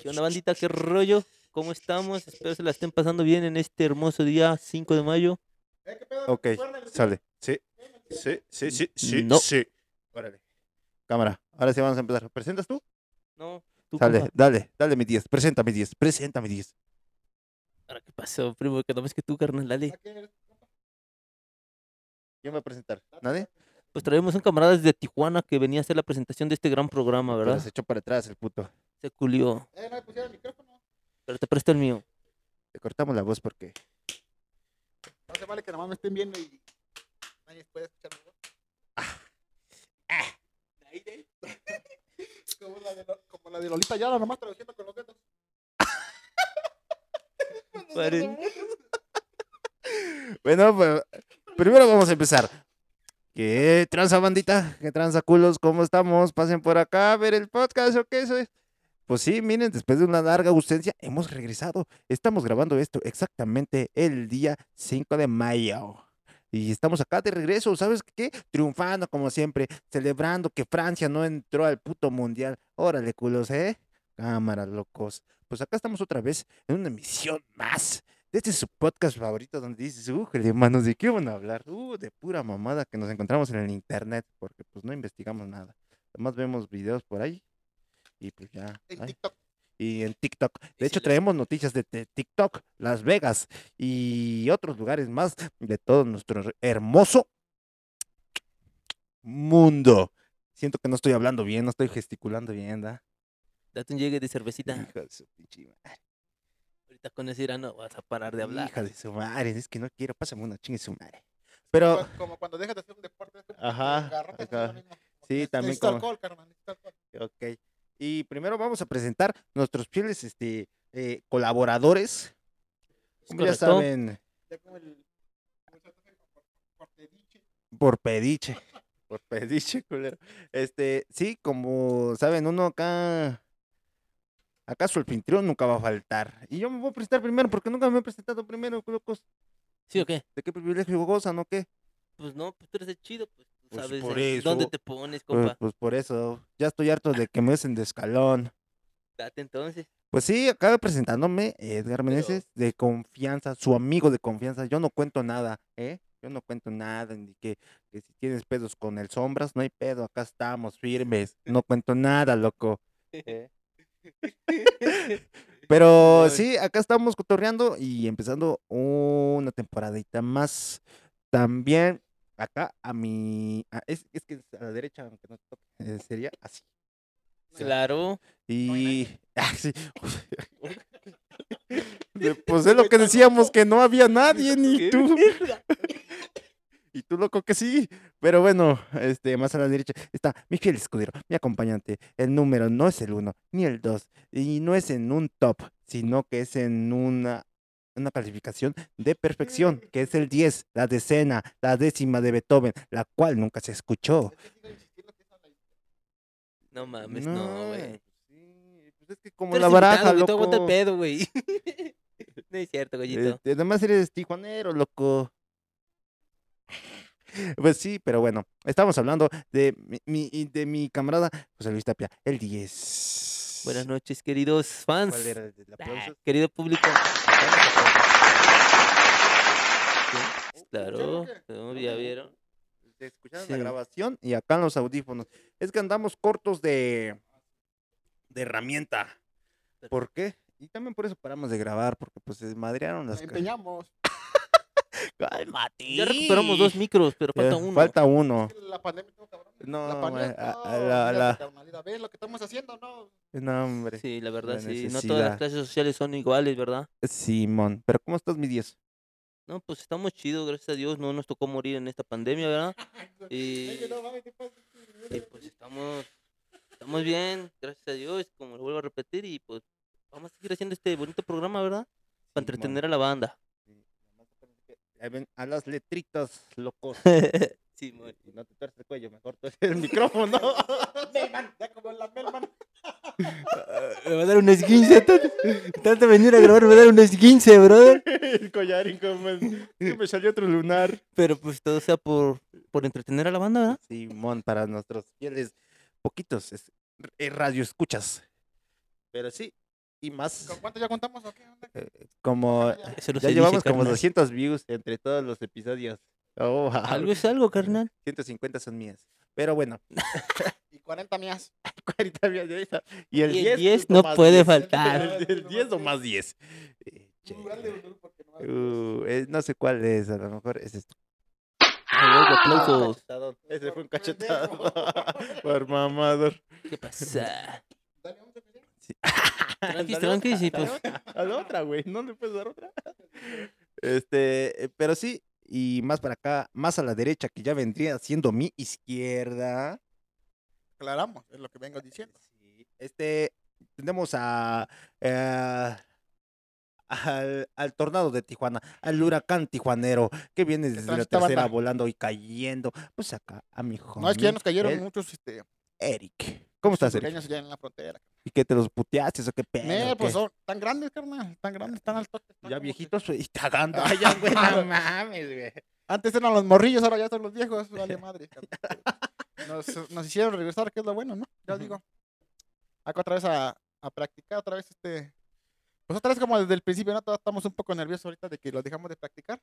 ¿Qué onda, bandita? ¿Qué rollo? ¿Cómo estamos? Espero se la estén pasando bien en este hermoso día 5 de mayo. Ok, sale. Sí, sí, sí, sí, sí, No. sí. Órale. Cámara, ahora sí vamos a empezar. ¿Presentas tú? No, tú, Sale, compa. dale, dale mi 10. Presenta mi 10. Presenta mi 10. Ahora, ¿qué pasó, primo? Que no ves que tú, carnal, dale. ¿Quién va a presentar? ¿Nadie? Pues traemos un camarada desde Tijuana que venía a hacer la presentación de este gran programa, Pero ¿verdad? se echó para atrás el puto. Se culió. Eh, no me pusieron el micrófono. Pero te presto el mío. Le cortamos la voz porque. No se vale que nomás me estén viendo y nadie puede escuchar mi voz. como, la de, Lo- como la de Lolita Yara, nomás traduciendo con los dedos. Pare- Bueno, pues, primero vamos a empezar. ¿Qué tranza, bandita? ¿Qué tranza, culos? ¿Cómo estamos? Pasen por acá a ver el podcast o qué eso es. Pues sí, miren, después de una larga ausencia, hemos regresado. Estamos grabando esto exactamente el día 5 de mayo. Y estamos acá de regreso, ¿sabes qué? Triunfando como siempre, celebrando que Francia no entró al puto mundial. Órale, culos, ¿eh? Cámara, locos. Pues acá estamos otra vez en una emisión más este es su podcast favorito donde dices, uh, hermanos, ¿de qué van a hablar? Uh, de pura mamada que nos encontramos en el internet, porque pues no investigamos nada. Además vemos videos por ahí y pues ya. En ay, TikTok. y en TikTok. Y De hecho, si traemos noticias de, de TikTok, Las Vegas y otros lugares más de todo nuestro her- hermoso mundo. Siento que no estoy hablando bien, no estoy gesticulando bien, ¿da? Date un llegue de cervecita. Hija de su pinche madre. Ahorita con ese irán no vas a parar de hablar. Hija de su madre, es que no quiero, pásame una chingue su madre. Pero, Como- Como cuando dejas de hacer un deporte. Ajá. Sí, también como- alcohol, carnal, alcohol. Ok. Y primero vamos a presentar nuestros fieles este, eh, colaboradores. ¿Es Como ya saben, el. por- pediche. por pediche. Por pediche, culero. Este, sí, como saben, uno acá. Acá su anfitrión nunca va a faltar. Y yo me voy a presentar primero porque nunca me he presentado primero, locos. ¿Sí o qué? ¿De qué privilegio gozan o qué? Pues no, pues tú eres el chido, pues Pues sabes por dónde eso. te pones, Pues, compa. pues por eso. Ya estoy harto de que me hacen de escalón. Date entonces. Pues sí, acaba presentándome Edgar Meneses, de confianza, su amigo de confianza. Yo no cuento nada, ¿eh? Yo no cuento nada, ni que, que si tienes pedos con el sombras, no hay pedo, acá estamos firmes. No cuento nada, loco. ¿eh? Pero sí, acá estamos cotorreando y empezando una temporadita más. También acá a mi... a- es, es que a la derecha, aunque no toque, eh, sería así. Claro. Y. Ah, sí. Pues es lo que decíamos, que no había nadie, ni ¿Qué tú. Y tú, loco, que sí. Pero bueno, este, más a la derecha está mi fiel escudero, mi acompañante. El número no es el uno, ni el dos. Y no es en un top, sino que es en una, una calificación de perfección, que es el 10, la decena, la décima de Beethoven, la cual nunca se escuchó. No mames, no, güey. sí, pues es que como la baraja, aguanta el loco. pedo, güey. no es cierto, gollito. Eh, además eres tijuanero, loco. Pues sí, pero bueno, estamos hablando de mi, mi- y de mi camarada José Luis Tapia, el 10. Buenas noches, queridos fans. ¿Cuál era el aplauso? Querido público. Sí, Claro, ¿Escucharon no, ya vieron. Se escucharon Sí. la grabación y acá en los audífonos. Es que andamos cortos de, de herramienta. ¿Por qué? Y también por eso paramos de grabar, porque pues se madrearon las empeñamos. ¡Cálmate! Ya recuperamos dos micros, pero falta uno. Falta uno. La pandemia estuvo cabrón. No, la pandemia. la- la- ¿Ves lo que estamos haciendo? No. No, hombre. Sí, la verdad, la sí. No todas las clases sociales son iguales, ¿verdad? Simón. ¿Pero cómo estás, mi 10? No, pues estamos chidos, gracias a Dios. No nos tocó morir en esta pandemia, ¿verdad? Y, y, pues estamos, estamos bien, gracias a Dios, como lo vuelvo a repetir. Y pues vamos a seguir haciendo este bonito programa, ¿verdad? Para entretener a la banda. A las letritas, locos. sí, mon. Y no te tuerces el cuello, mejor tú el micrófono. Melman, ya como la Melman. Me va a dar un esguince. Tanto, venir a grabar me va a dar un esguince, brother. el collarín como el- me salió otro lunar. Pero pues todo sea por, por entretener a la banda, ¿verdad? Simón, para nuestros fieles poquitos es, eh, radio escuchas. Pero sí, y más, ¿Con cuánto ya contamos o qué? onda? como Eso no ya se dice, llevamos como carnal. 200 views entre todos los episodios. Oh, wow. Algo es algo, carnal. 150 son mías. Pero bueno, Y 40 mías. 40 mías de esa. Y el Y el 10, 10 justo no más puede 10. faltar. El, el 10 o más 10. Eh, che. Uh, eh, no sé cuál es, a lo mejor es esto. Ah. Cachetadón. Ese fue un cachetado. Por mamador. ¿Qué pasa? Dale, vamos a empezar. Sí. Tranquis, tranquis, y pues- A la otra, güey. No le puedes dar otra. Este, eh, pero sí, y más para acá, más a la derecha, que ya vendría siendo mi izquierda. Aclaramos, es lo que vengo diciendo. Sí, Este, tenemos a, eh, al, al tornado de Tijuana, al huracán tijuanero, que viene desde la tercera banda. volando y cayendo. Pues acá, a mi No, es que ya nos cayeron el muchos este, Eric. ¿Cómo estás, hondureños ya en la frontera. ¿Y qué te los puteaste o qué pedo? Ne, o pues qué? son tan grandes, carnal. Tan grandes, tan altos. Ya viejitos y cagando. Ay, ya, güey, no mames, güey. Antes eran los morrillos, ahora ya son los viejos. Vale madre. Nos, nos hicieron regresar, que es lo bueno, ¿no? Ya os digo. Acá otra vez a, a practicar, otra vez este. Pues otra vez como desde el principio, ¿no? Todos estamos un poco nerviosos ahorita de que lo dejamos de practicar.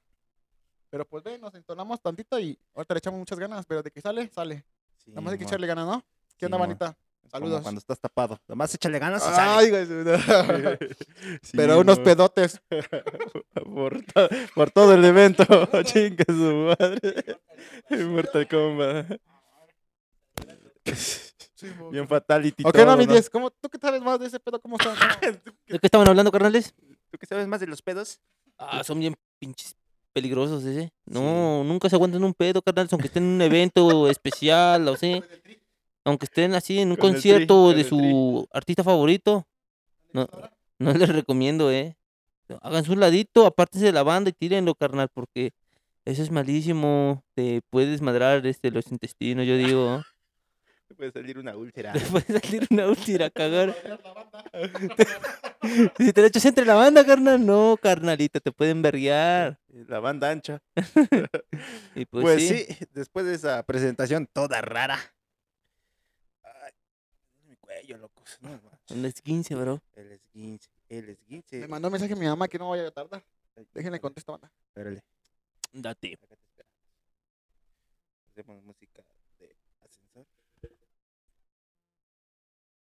Pero pues ve, nos entonamos tantito y ahorita le echamos muchas ganas, pero de que sale, sale. Nada más hay que echarle ganas, ¿no? ¿Qué onda, manita? Como Saludos. cuando estás tapado. Nomás échale ganas y sale. Ay, güey, Sí, pero unos pedotes. por, to- por todo el evento. Chinga su madre. Mortal Kombat. Bien fatality. Ok, todo, no, mi 10. ¿Cómo, ¿Tú qué sabes más de ese pedo? ¿Cómo. ¿De qué estaban hablando, carnales? ¿Tú qué sabes más de los pedos? Ah, son bien pinches peligrosos ese. No, nunca se aguantan un pedo, carnal, aunque estén en un evento especial, o sea, aunque estén así en un Con el tri, concierto con de su artista favorito. No, no les recomiendo, eh. Hagan su ladito, apártense de la banda y tírenlo, carnal, porque eso es malísimo. Te puede desmadrar este, los intestinos, yo digo. Te puede salir una úlcera. Te puede salir una úlcera cagar. si te lo echas entre la banda, carnal, no, carnalita, te pueden verguiar. La banda ancha. Y pues, Pues, sí. sí. después de esa presentación toda rara. Cuello, locos. No. Un esguince, bro. el esguince, el esguince. Me mandó un mensaje mi mamá que no vaya a tardar. Déjenle contestar, banda. Espérale, Date. Hacemos música de ascensor.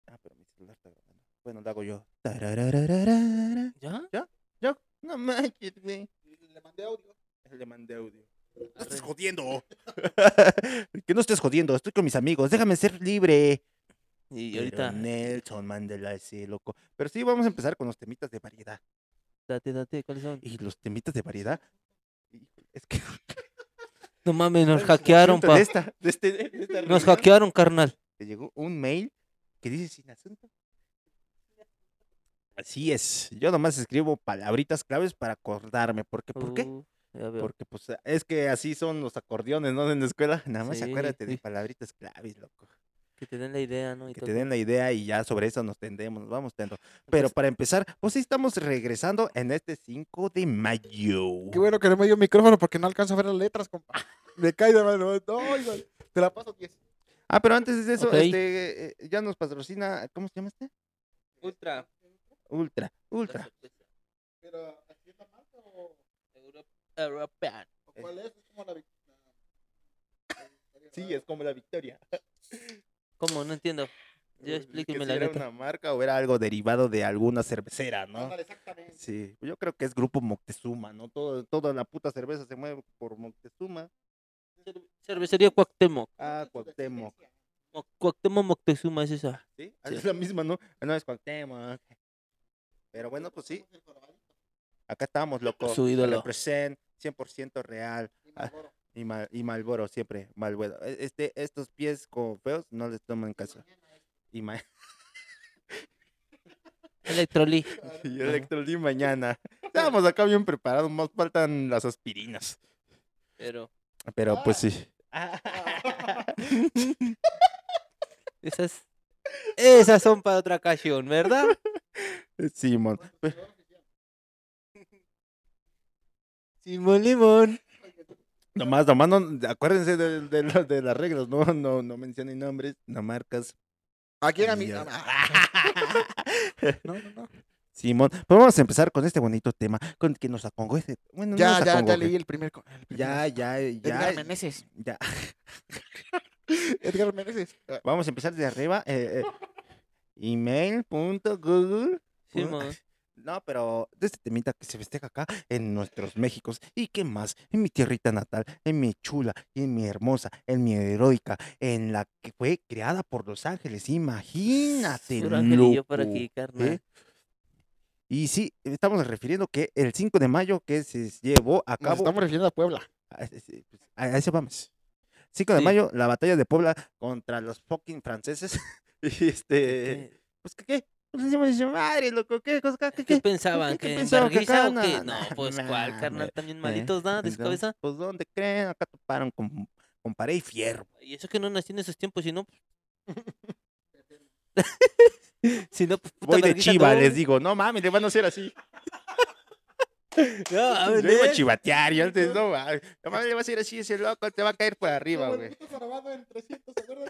Ah, pero mi celular está grabando. Bueno, lo hago yo. Tararararara. ¿Ya? Yo, no manches, güey. Le mandé audio. Le mandé audio. No estés jodiendo. que no estés jodiendo. Estoy con mis amigos. Déjame ser libre. Y Pero ahorita, Nelson Mandela ese loco. Pero sí, vamos a empezar con los temitas de variedad. date, date, ¿cuáles son? Y los temitas de variedad. Es que. No mames, nos hackearon, De pa. esta, de este, de esta Nos hackearon, carnal. Te llegó un mail que dice sin asunto. Así es. Yo nomás escribo palabritas claves para acordarme. ¿Por qué? ¿Por qué? Uh. Porque pues es que así son los acordeones, ¿no? En la escuela. Nada más Sí, acuérdate de palabritas claves, loco. Que te den la idea, ¿no? Y Que todo. te den la idea y ya sobre eso nos tendemos, nos vamos tendo. Pero para empezar, pues sí estamos regresando en este 5 de mayo. Qué bueno que no me dio micrófono porque no alcanzo a ver las letras, compa. Me cae de mano. No, igual. Te la paso 10. Ah, pero antes de eso, este, eh, ya nos patrocina, ¿cómo se llama este? Ultra. Ultra, Ultra. Pero, ¿así es la marca o, European. o cuál es? Es como la vic- Sí, es como la victoria. ¿Cómo? No entiendo. Ya Que explíqueme si la era una marca o era algo derivado de alguna cervecera, ¿no? Ándale, exactamente. Sí, yo creo que es Grupo Moctezuma, ¿no? Todo, toda la puta cerveza se mueve por Moctezuma. Cervecería Cuauhtémoc. Ah, Cuauhtémoc. Mo- Cuauhtémoc Moctezuma es esa. ¿Sí? Sí. Es la misma, ¿no? Ah, No, es Cuauhtémoc. Pero bueno, pues sí. Acá estamos, loco. Su ídolo. Represent, 100% real. Ah, Y, mal, y Malboro, siempre Malboro. E- Este, estos pies como feos no les toman caso. Y, ma Electrolí. y Electroly mañana. Estamos acá bien preparados, más faltan las aspirinas. Pero Pero pues sí. esas, esas son para otra ocasión, ¿verdad? Simón. Simón Limón. Nomás, nomás, no, acuérdense de, de, lo- de las reglas, no, no, no mencionen nombres, no marcas. Aquí en mi. No, no, no. Simón, pues vamos a empezar con este bonito tema, con el que nos acongoje. Bueno, no Ya, nos ya, ya leí el primer. co- el primer- Ya, ya, ya. Edgar Meneses. ya. Edgar Meneses. Ah, Vamos a empezar de arriba. Eh, eh, email.google. Simón. No, pero de este temita que se festeja acá en nuestros Méxicos. ¿Y qué más? En mi tierrita natal, en mi chula, y en mi hermosa, en mi heroica, en la que fue creada por los ángeles. Imagínate. Angelillo por loco, aquí, carnal. ¿eh? Y sí, estamos refiriendo que el 5 de mayo que se llevó a Nos cabo. estamos refiriendo a Puebla. A, ese- pues, a- eso vamos. 5 de Sí. mayo, la batalla de Puebla contra los fucking franceses. y este. ¿Qué, Pues, ¿qué? qué? Pues decimos, dice, madre, loco, ¿qué? cosa, ¿Qué? qué qué? pensaban? ¿Qué ¿Que en pensaban que acá? o? No, No, no, pues cuál, carnal, también ¿eh? malitos, ¿no? De su Entonces, cabeza. Pues, ¿dónde creen? Acá toparon con, con pared y fierro. Y eso que no nací en esos tiempos, si no. si no, pues. puta Voy de chiva, les digo, no mames, le van a hacer así. No, a ver, Yo iba a chivatear y antes, no mames. No mames, le vas a ir así, ese loco te va a caer por arriba, güey. el puto jorobado en 300, ¿se acuerdan?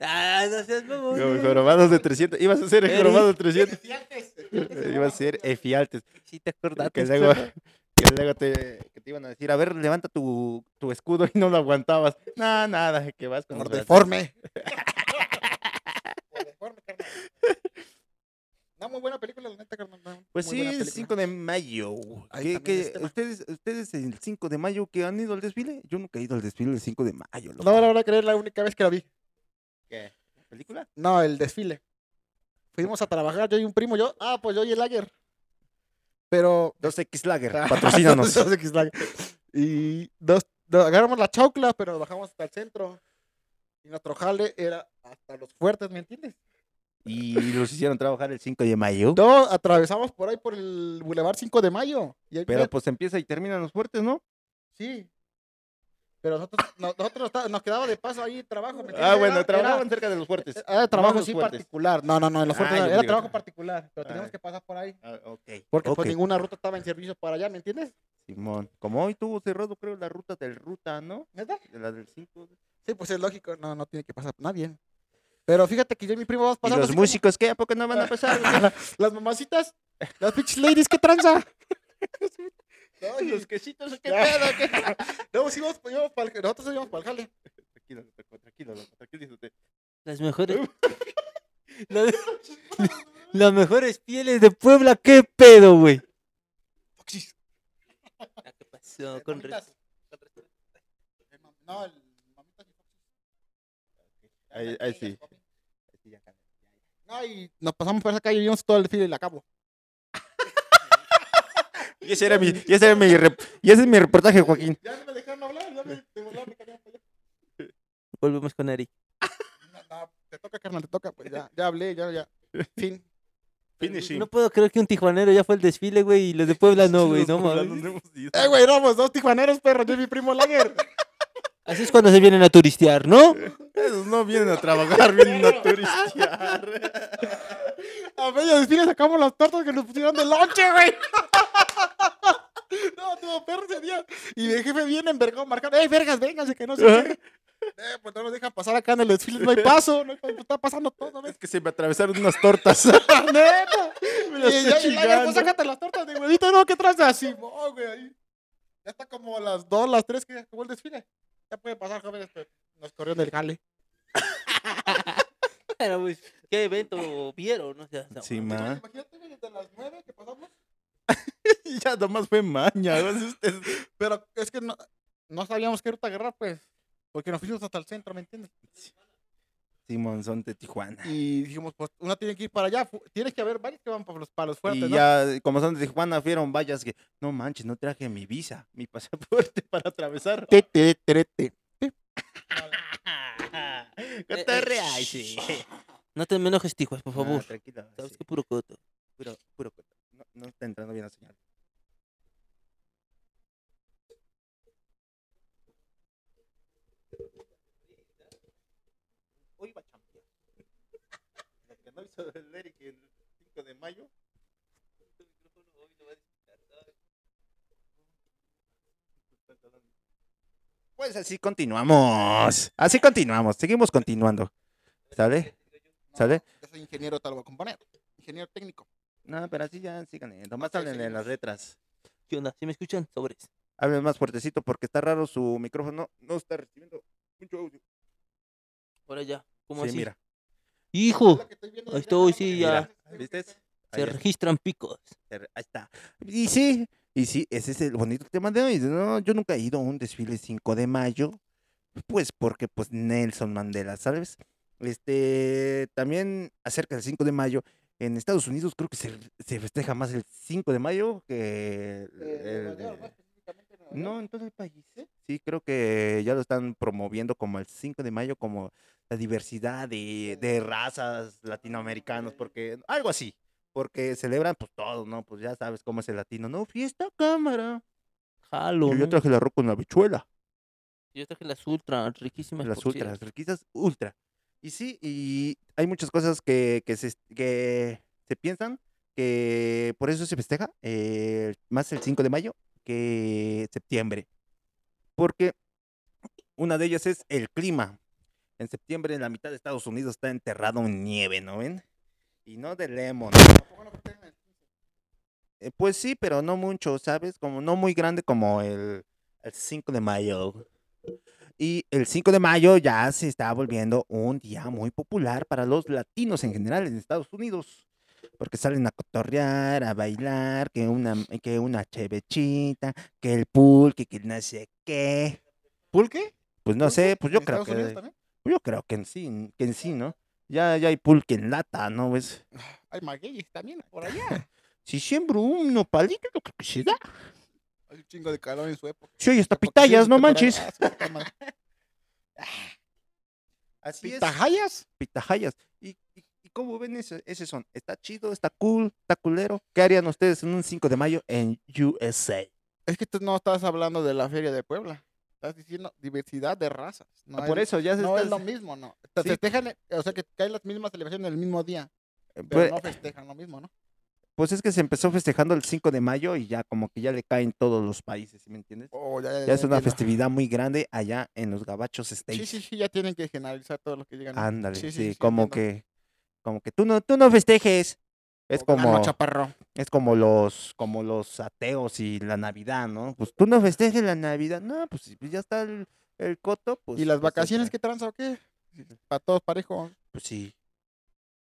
Ah, no seas mamón. No. jorobados de 300. Ibas a ser el jorobado de 300. Efialtes, Ibas a ser efialtes. Sí, te acordaste. Que luego, que luego te, que te iban a decir, a ver, levanta tu, tu escudo y no lo aguantabas. Nada, nada, que vas con Por deforme. Por deforme, carnal. No, muy buena película, la neta, carnal. no, Pues muy sí, el película. 5 de mayo. Ahí ¿Qué- también qué- es tema. ustedes, ¿Ustedes el 5 de mayo que han ido al desfile? Yo nunca he ido al desfile el 5 de mayo. loco. No, la verdad que es la única vez que la vi. ¿Qué? ¿Película? No, el desfile. Fuimos a trabajar, yo y un primo, yo. Ah, pues yo y el Lager. Pero. 2X Lager, patrocínanos. Dos X Lager. y dos, dos- agarramos la chaucla, pero nos bajamos hasta el centro. Y nuestro jale era hasta los fuertes, ¿me entiendes? y los hicieron trabajar el 5 de mayo. No, atravesamos por ahí por el Boulevard 5 de Mayo. Y ahí Pero pues empieza y terminan los fuertes, ¿no? Sí. Pero nosotros, nos quedaba de paso ahí trabajo. ¿me Ah, bueno, Era- trabajaban cerca de los fuertes. Era, era trabajo no los sí fuertes. particular. No, no, no, en los Ah, fuertes era trabajo particular. Pero teníamos Ah. que pasar por ahí. Ah. Porque pues ninguna ruta estaba en servicio para allá, ¿me entiendes? Simón. Como hoy tuvo cerrado, creo, la ruta del ruta, ¿no? ¿Neta? De la del 5. Sí, pues es lógico. No, no tiene que pasar nadie. Pero fíjate que yo y mi primo vamos ¿Y pasando. los así como- músicos qué? ¿A poco no van a pasar? Las mamacitas. Las bitch ladies, ¿qué tranza? No, y- los quesitos, ¿qué pedo? ¿Qué? no, sí, íbamos- íbamos pa'l- nosotros íbamos para el jale. Tranquilo, loco, tranquilo, loco, tranquilízate. Las mejores. la- Las mejores pieles de Puebla, ¿qué pedo, güey? Ah, ¿Qué pasó? Eh, Con mamitas. Eh, No, el. Ahí, ahí sí. No, y nos pasamos por esa calle y vimos todo el desfile y la acabo. Y ese era mi, y ese era mi, rep- y ese es mi reportaje, Joaquín. Ya no me dejaron hablar, ya me, de volar me cambiaron para allá. Volvemos con Eric. No, no, te toca, carnal, te toca. Pues ya, ya hablé, ya, ya. Fin. Finishing. No puedo creer que un tijuanero ya fue el desfile, güey, y los de Puebla no, güey, no mames. Eh, güey, éramos dos tijuaneros, perro. Yo y mi primo Lager. Así es cuando se vienen a turistear, ¿no? Esos no vienen a trabajar, vienen a turistear. A medio desfile sacamos las tortas que nos pusieron de lonche, güey. No, tuvo perro ese día. Y mi jefe viene envergado marcando. ¡Ey, vergas, vénganse, que no sé qué! Eh, pues no nos dejan pasar acá en el desfile, no hay paso. No hay paso, está pasando todo, ¿ves? Es que se me atravesaron unas tortas. ¡Neta! Me Y ya, estoy y Lager, pues sácate las tortas de huevito, ¿no? ¿Qué traes así? Oh, güey, ahí. Ya está como a las 2, las 3 que acabó el desfile. Ya puede pasar, jóvenes, pero nos corrieron del jale. Pero, pues, ¿qué evento vieron? O sea, no, Sí, ma. Imagínate, güey, desde las 9 que pasamos. Ya nomás fue maña. Pero es que no, no sabíamos qué ruta agarrar, pues. Porque nos fuimos hasta el centro, ¿me entiendes? Simón, son de Tijuana. Y dijimos, pues, una tiene que ir para allá. Tienes que haber varios que van para los, para los fuertes, Y ¿no? ya, como son de Tijuana, fueron vallas que, no manches, no traje mi visa, mi pasaporte para atravesar. Te, te, te, te. Cotorrea, ay, sí. No te enojes, tijuas, por favor. Ah, tranquilo, Sabes sí, que puro coto. puro, puro coto. No, no está entrando bien la señal. Hoy va a chambear. Lo que no hizo el Eric el 5 de mayo. Pues así continuamos. Así continuamos. Seguimos continuando. ¿Sale? ¿Sale? Yo soy ingeniero, tal voy a componer. Ingeniero técnico. No, pero así ya síganle. Nomás Ok, hablen en las letras. ¿Qué onda? ¿Sí me escuchan? Sobres. Hablen más fuertecito porque está raro su micrófono. No está recibiendo mucho audio. Ahora ya. ¿Cómo Sí, así? mira. ¡Hijo! Ahí es estoy, sí, ya. ¿Viste? Se registran picos. Ahí está. Y sí, y sí, ese es el bonito tema de hoy. No, yo nunca he ido a un desfile 5 de mayo, pues porque pues Nelson Mandela, ¿sabes? Este, también acerca del 5 de mayo, en Estados Unidos creo que se, se festeja más el 5 de mayo que el, Eh, el ¿no? En todo el país. Sí, creo que ya lo están promoviendo como el 5 de mayo, como la diversidad de, de razas latinoamericanos, porque algo así, porque celebran pues todo, ¿no? Pues ya sabes cómo es el latino, ¿no? Fiesta cámara. Jalo, yo traje el arroz con la habichuela, Yo traje las ultra riquísimas. las ultras, cierto. riquitas ultra. Y sí, y hay muchas cosas que, que, se, que se piensan que por eso se festeja eh, más el 5 de mayo que septiembre. Porque una de ellas es el clima. En septiembre en la mitad de Estados Unidos está enterrado en nieve, ¿no ven? Y no de lemon. Tampoco no festejan el 15. Eh, pues sí, pero no mucho, ¿sabes? Como no muy grande como el, el 5 de mayo. Y el 5 de mayo ya se está volviendo un día muy popular para los latinos en general en Estados Unidos. Porque salen a cotorrear, a bailar, que una, que una chevechita, que el pulque, que no sé qué. ¿Pulque? Pues no ¿Pulque? sé, pues yo ¿En creo que, también? yo creo que en sí, que en sí, ¿no? Ya, ya hay pulque en lata, ¿no ves? Hay magueyes también por allá. Si siembro un nopalito, yo creo que se da. Hay un chingo de calor en su época. Si oye, hasta sí, pitayas, no manches. ah. Así es. ¿Pitajayas? Pitahayas. ¿Y, y, y cómo ven ese, ese son? ¿Está chido? ¿Está cool? ¿Está culero? ¿Qué harían ustedes en un 5 de mayo en USA? Es que tú no estás hablando de la feria de Puebla. Estás diciendo diversidad de razas. No, Ah, Por es, eso ya se no es lo mismo, ¿no? Te Sí. festejan, eh, o sea, que caen las mismas celebraciones el mismo día, pero Pues, no festejan lo mismo, ¿no? pues es que se empezó festejando el 5 de mayo y ya como que ya le caen todos los países, ¿sí me entiendes? Oh, ya, ya, Ya ya es una festividad muy grande allá en los Gabachos States. Sí, sí, sí, ya tienen que generalizar todo lo que digan. ¿no? Ándale, sí, Sí, sí, sí, como entiendo. que como que tú no tú no festejes. Es como chaparro. es como los como los ateos y la Navidad, ¿no? Pues tú no festejes la Navidad. No, pues si ya está el, el coto, pues ¿Y las festeja. vacaciones qué tranza o qué? Para todos parejo. Pues sí.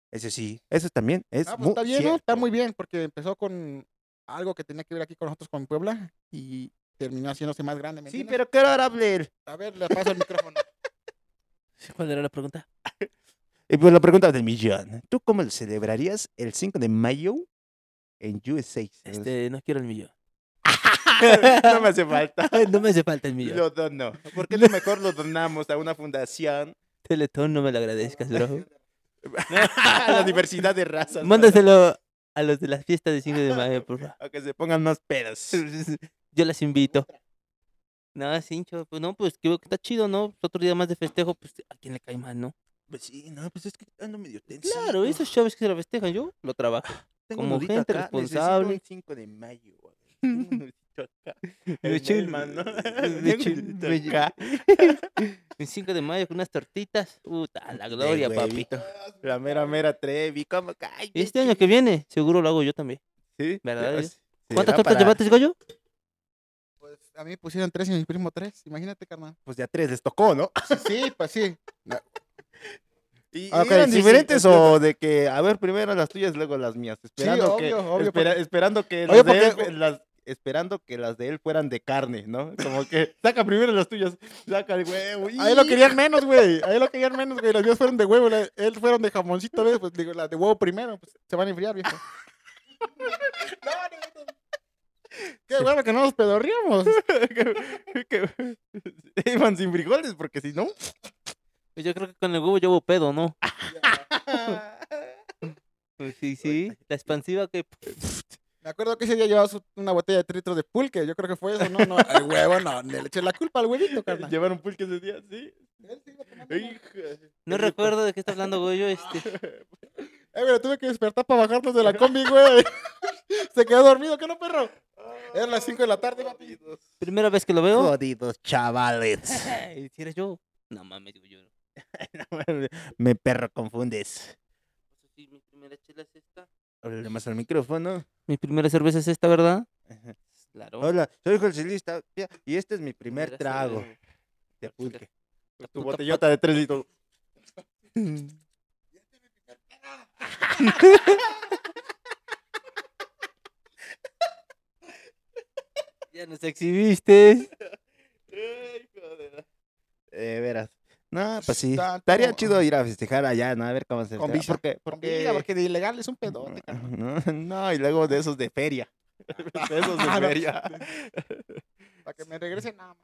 Ese sí. Eso también es Ah, pues muy está bien, ¿no? Está muy bien, porque empezó con algo que tenía que ver aquí con nosotros con Puebla y terminó haciéndose más grande, ¿me Sí, entiendes? pero qué hora hable él. A ver, le paso el micrófono. ¿Cuál era la pregunta? Y pues la pregunta del millón. ¿Tú cómo celebrarías el 5 de mayo en USA? Este, no quiero el millón. no me hace falta. no me hace falta el millón. Lo dono. Porque lo mejor lo donamos a una fundación. Teletón, no me lo agradezcas, bro. la diversidad de razas. Mándaselo a los de las fiestas de 5 de mayo, por favor. A que se pongan más pedos. Yo las invito. No, cincho, pues no, pues creo que está chido, ¿no? Otro día más de festejo, pues a quién le cae mal, ¿no? Pues sí, no, pues es que ando medio tenso. Claro, esos chavos que se lo festejan, yo lo trabajo. como gente responsable. 5 de mayo. güey. Tengo un nudito acá. Un- ¿no? Tengo un nudito me- acá. El 5 de mayo con unas tortitas. Puta, la De gloria, papi. huevito. La mera, mera Trevi. ¿Cómo cae? Este año que viene, seguro lo hago yo también. ¿Sí? ¿Verdad? ¿Cuántas tortas para- llevaste, Goyo? Pues a mí me pusieron tres y mi primo tres. Imagínate, carnal. Pues de a tres les tocó, ¿no? Sí, sí, pues sí. ¿Y sí, sí, diferentes o de que, a ver, primero las tuyas, luego las mías? Esperando que, obvio, obvio, espera- porque- esperando que las de porque- él, las, esperando que las de él fueran de carne, ¿no? Como que saca primero las tuyas, saca el huevo. Ahí lo ¡y! querían menos, güey. Ahí lo querían menos, güey. Las mías fueron de huevo. la- Él fueron de jamoncito, ¿ves? Pues digo, las de huevo primero. Pues se van a enfriar, viejo. Qué bueno que no nos pedorríamos. iban sin frijoles, porque si no. Pues Yo creo que con el huevo llevo pedo, ¿no? Pues sí, sí. La expansiva que... Me acuerdo que ese día llevabas una botella de 3 litros de pulque. Yo creo que fue eso, ¿no? no el huevo, no. Le eché la culpa al huevito, carnal. Llevaron pulque ese día, sí. No recuerdo de qué está hablando Goyo. Este... Eh, pero tuve que despertar para bajarnos de la combi, güey. Se quedó dormido, ¿qué no, perro? Eran las 5 de la tarde, papi. Primera vez que lo veo. Jodidos chavales. Ay, Si eres yo. No mames, digo yo. Me perro confundes. primera chela es esta. Háblale más al micrófono. Mi primera cerveza es esta, ¿verdad? Ajá. Claro. Hola, soy José Luis Tapia y este es mi primer trago cerveza. de pulque. La Tu botellota de tres litros. Ya nos exhibiste. Eh, verás. No, pues sí. Está Estaría chido ir a festejar allá, ¿no? A ver cómo se Con está. visa. Porque, porque... de ilegal es un pedote. No, no, y luego de esos de feria. De esos de Ah, no. feria. Para que me regrese nada más.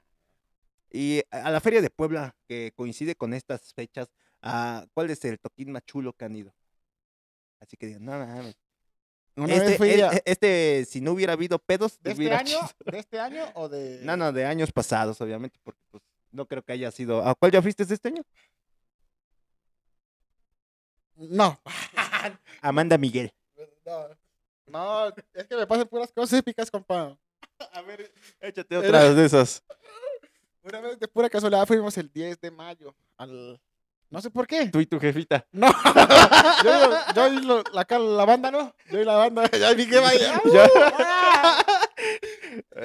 Y a la feria de Puebla, que coincide con estas fechas, ah, ¿cuál es el toquín más chulo que han ido? Así que digan, no mames. Una Este, a- e- este, si no hubiera habido pedos, ¿De este año? ¿De este año o de...? No, no, de años pasados, obviamente, porque pues no creo que haya sido. ¿A cuál ya fuiste este año? No. Amanda Miguel. No, no, es que me pasan puras cosas épicas, compa. A ver, échate Era- otras de esas. Una vez de pura casualidad fuimos el 10 de mayo al... No sé por qué. Tú y tu jefita. No. yo, yo y lo- la, banda, ¿no? Yo y la banda. Ya vi que vaya. Ya.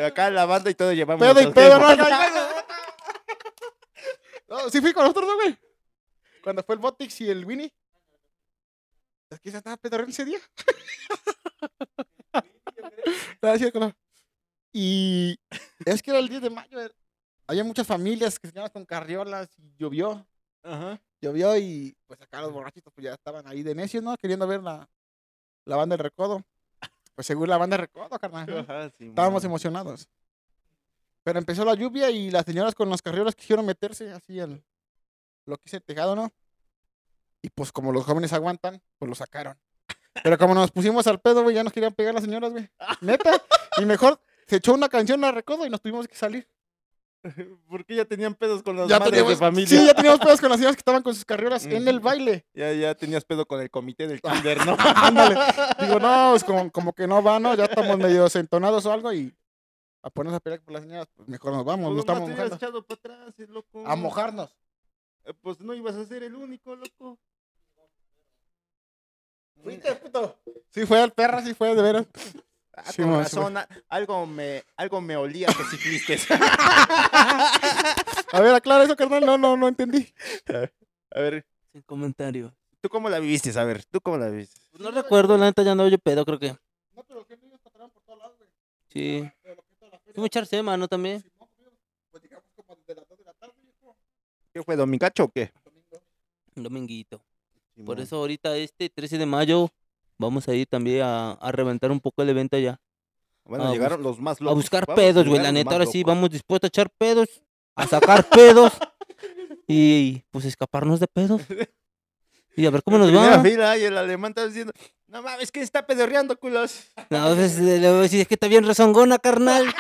Acá la banda y todo llevamos. Pedo y pedo, no, no, no, no. Sí fui con nosotros, ¿no, güey? Cuando fue el Botix y el Winnie. Es que ya estaba pedorreando ese día. Y es que era el 10 de mayo. Había muchas familias que se llevaban con carriolas y llovió. Ajá. Llovió y pues acá los borrachitos pues ya estaban ahí de necios, ¿no? Queriendo ver la, la banda del recodo. Pues según la banda del recodo, carnal. ¿no? Ajá, sí, Estábamos emocionados. Pero empezó la lluvia y las señoras con las carriolas quisieron meterse así al lo que hice tejado, ¿no? Y pues como los jóvenes aguantan, pues lo sacaron. Pero como nos pusimos al pedo, güey, ya nos querían pegar las señoras, güey. Neta. Y mejor se echó una canción a recodo y nos tuvimos que salir. Porque ya tenían pedos con las Ya madres teníamos, de familia. sí, ya teníamos pedos con las señoras que estaban con sus carriolas en el baile. Ya, ya tenías pedo con el comité del kinder, ¿no? Ándale. Digo, no, es como, como que no va, ¿no? Ya estamos medio entonados o algo y a ponernos a pelear por las señoras, pues mejor nos vamos, Pues nos estamos mojando. echado para atrás, eh, loco. A mojarnos. Eh, Pues no ibas a ser el único, loco. Fuiste, puto. Sí fue el perra, sí fue, de veras. Ah, Sí, con sí, a- algo me, algo me olía que sí fuiste. A ver, aclara eso, carnal. No, no, no entendí. a ver, Sin comentario. ¿tú cómo la viviste? A ver, ¿tú cómo la viviste? Pues no recuerdo, la neta ya no yo pedo, creo que. No, pero que ellos pasaron por todos lados, güey. Sí. Pero Fuimos a echar sema, ¿no? También. Pues llegamos como desde las 2 de la tarde, viejo. ¿Qué fue, domingacho o qué? Domingo. Dominguito. Por eso ahorita este 13 de mayo vamos a ir también a, a reventar un poco el evento allá. Bueno, a llegaron los más locos. A buscar Vamos pedos, güey. La neta, ahora sí, vamos dispuestos a echar pedos, a sacar pedos y pues escaparnos de pedos. Y a ver cómo En nos va. fila y el alemán está diciendo, no mames, ¿quién está pedorreando, culos? No, pues, le voy a decir, es que está bien rezongona, carnal.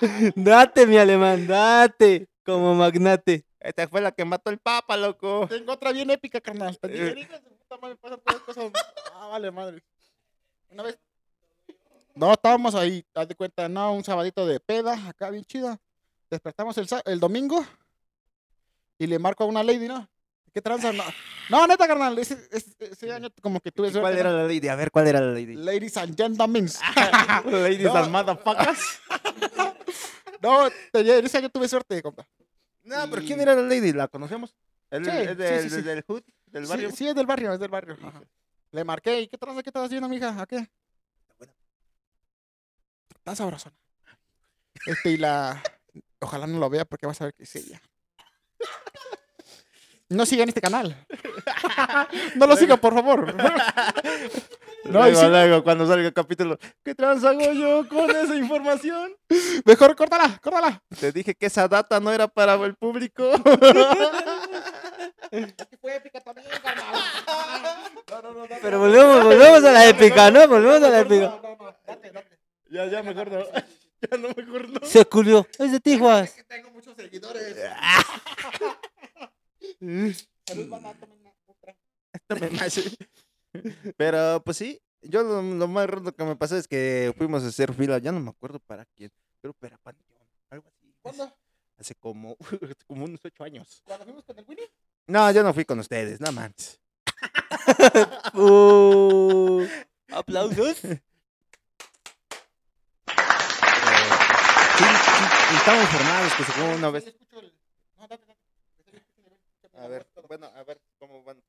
date, mi alemán, date. Como magnate. Esta fue la que mató el papa, loco. Tengo otra bien épica, carnal. Eh. Ah, vale, madre. Una vez. No, estábamos ahí, haz de cuenta, no, un sabadito de peda, acá bien chida. Despertamos el domingo y le marco a una lady, ¿no? ¿Qué tranza? No, no neta, carnal, ese, ese- ese año como que tuve ¿Y suerte. ¿Cuál era la lady? A ver, ¿cuál era la lady? Ladies and gentlemen. Ladies No. and motherfuckers. no, te- ese año tuve suerte, compa. No, pero ¿quién era la lady? ¿La conocemos? ¿El, Sí, es del, sí, sí. del hood? ¿Del barrio? Sí, es del barrio, es del barrio. ajá. Le marqué, ¿y qué tranza? ¿Qué estás haciendo, mija? ¿A qué? Está sabrosona. Este, y la... Ojalá no lo vea porque vas a ver que es ella. No sigan este canal. No lo sigan, por favor. No, luego, sí- luego, cuando salga el capítulo, ¿qué trans hago yo con esa información? Mejor córtala, córtala. Te dije que esa data no era para el público. Fue épica también, carnal. No, no, no, Pero volvemos, volvemos a la épica, ¿no? Volvemos a la épica. No, no, no, date, date. ya, ya, mejor no. Ya no, mejor no. Se culió. Es de Tijuas. Es que tengo muchos seguidores. Salud, otra. Más. Pero, pues sí, yo lo, lo más roto que me pasó es que fuimos a hacer fila, ya no me acuerdo para quién, creo que era Panteón, algo así. ¿Cuándo? Hace como, como unos ocho años. ¿Cuando fuimos con el Winnie? No, yo no fui con ustedes, no manches. Uh, Aplausos. Sí, sí, estamos formados, que se una vez. A ver, bueno, a ver cómo van.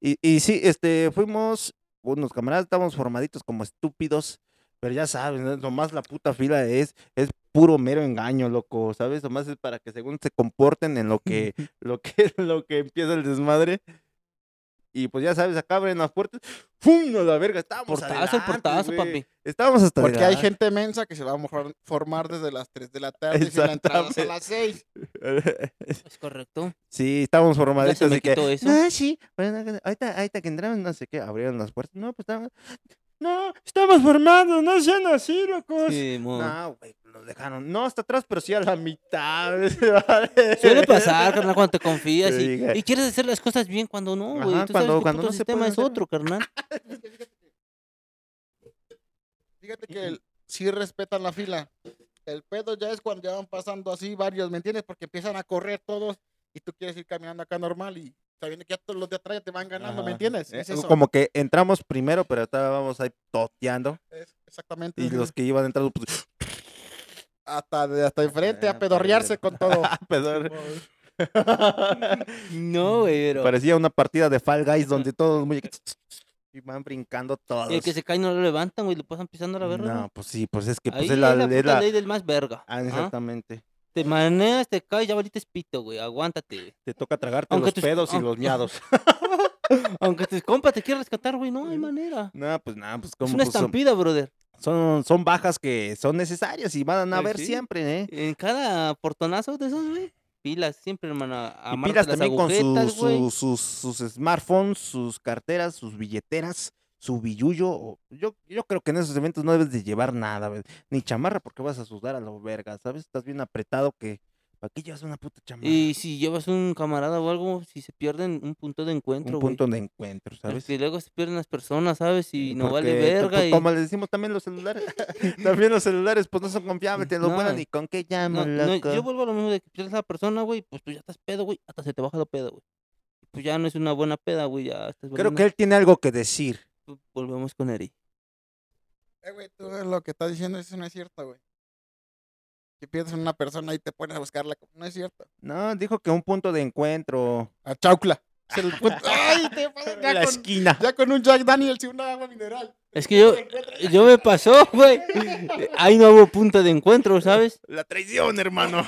Y, y sí, este, fuimos unos camaradas, estábamos formaditos como estúpidos, pero ya sabes, ¿no? nomás la puta fila es, es puro mero engaño, loco, ¿sabes? Nomás es para que según se comporten en lo que, lo que, lo que empieza el desmadre. Y pues ya sabes, acá abren las puertas, ¡pum! A la verga, estábamos Portazo, adelante, portazo, güey. papi. Estábamos hasta Porque hay adelante. gente mensa que se va a formar desde las 3 de la tarde y la entrada es a las 6. Es correcto. Sí, estábamos Ya se formaditos me de que, quitó eso. no, sí, bueno, ahorita, ahorita que entraron, no sé qué, abrieron las puertas, no, pues estamos, no, estamos formados, no sean así, locos. Sí. No, güey, nos dejaron, no hasta atrás, pero sí a la mitad. Suele pasar, carnal, cuando te confías y, quieres hacer las cosas bien cuando no, güey. Cuando- sabes que cuando no se sistema puede es otro, carnal. Fíjate que el- sí respetan la fila. El pedo ya es cuando ya van pasando así varios, ¿me entiendes? Porque empiezan a correr todos y tú quieres ir caminando acá normal y sabiendo que ya todos los de atrás ya te van ganando, ¿me entiendes? Eh, Es eso. Como que entramos primero, pero estábamos ahí toteando. Es exactamente. Y los que iban entrando, pues, Hasta de hasta enfrente Ah, a pedorrearse con todo. pedor- No, güey, pero. parecía una partida de Fall Guys donde todos muy... Y van brincando todos. Y el que se cae no lo levantan, güey, lo pasan pisando a la verga. No, pues sí, pues es que pues Ahí es la, es la es puta la- ley del más verga. Ah, ¿ah? Te maneas, te caes, ya valiste pito, güey. Aguántate. Te toca tragarte Aunque los tus- pedos y los miados. Aunque tus compas te quieran rescatar, güey, no hay manera. no, pues nada, pues Es como una pues, son, estampida, brother. son, son bajas que son necesarias y van a Pues haber sí. siempre, ¿eh? En cada portonazo de esos, güey. Pilas, siempre, hermano. Y pilas las también con agujetas, sus, güey. sus, sus, sus smartphones, sus carteras, sus billeteras, su billuyo. o- Yo, yo creo que en esos eventos no debes de llevar nada, ni chamarra porque vas a sudar a lo verga, ¿sabes? Estás bien apretado que... ¿Para qué llevas una puta chamarra? Y si llevas un camarada o algo, si se pierden un punto de encuentro, Un güey. punto de encuentro, ¿sabes? Porque luego se pierden las personas, ¿sabes? Y no vale verga. pues, y... Como les decimos también los celulares. también los celulares, pues no son confiables, te lo No. y con qué llamo, No, yo vuelvo a lo mismo de que pierdes a la persona, güey, pues tú ya estás pedo, güey, hasta se te baja la peda, güey. Pues ya no es una buena peda, güey, ya estás Creo que él tiene algo que decir. Volvemos con Eri. Eh, güey, tú lo que estás diciendo eso no es cierto, güey. Que pierdes a una persona y te pones a buscarla. No es cierto. No, dijo que un punto de encuentro. A Chaucla. Es el punto- ¡Ay! Te pasas ya, la con, esquina. ya con un Jack Daniels y una agua mineral. Es que yo, yo me pasó, güey. Ahí no hubo punto de encuentro, ¿sabes? La traición, hermano.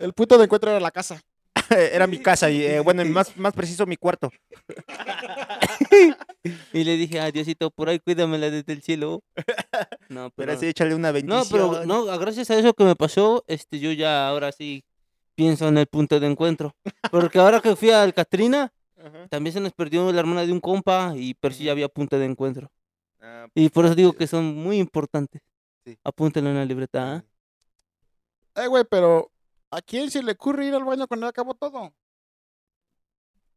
El punto de encuentro era la casa. Era mi casa y, eh, bueno, más, más preciso, mi cuarto. Y le dije, ah, Diosito, por ahí cuídamela desde el cielo. No, Pero pero... así, échale una bendición. No, pero no, gracias a eso que me pasó, este, yo ya ahora sí pienso en el punto de encuentro. Porque ahora que fui al Catrina, Ajá. también se nos perdió la hermana de un compa y pero sí ya había punto de encuentro. Ah, Y por eso digo que son muy importantes. Sí. Apúntenlo en la libreta, ¿ah? Eh, güey, pero ¿a quién se le ocurre ir al baño cuando ya acabó todo?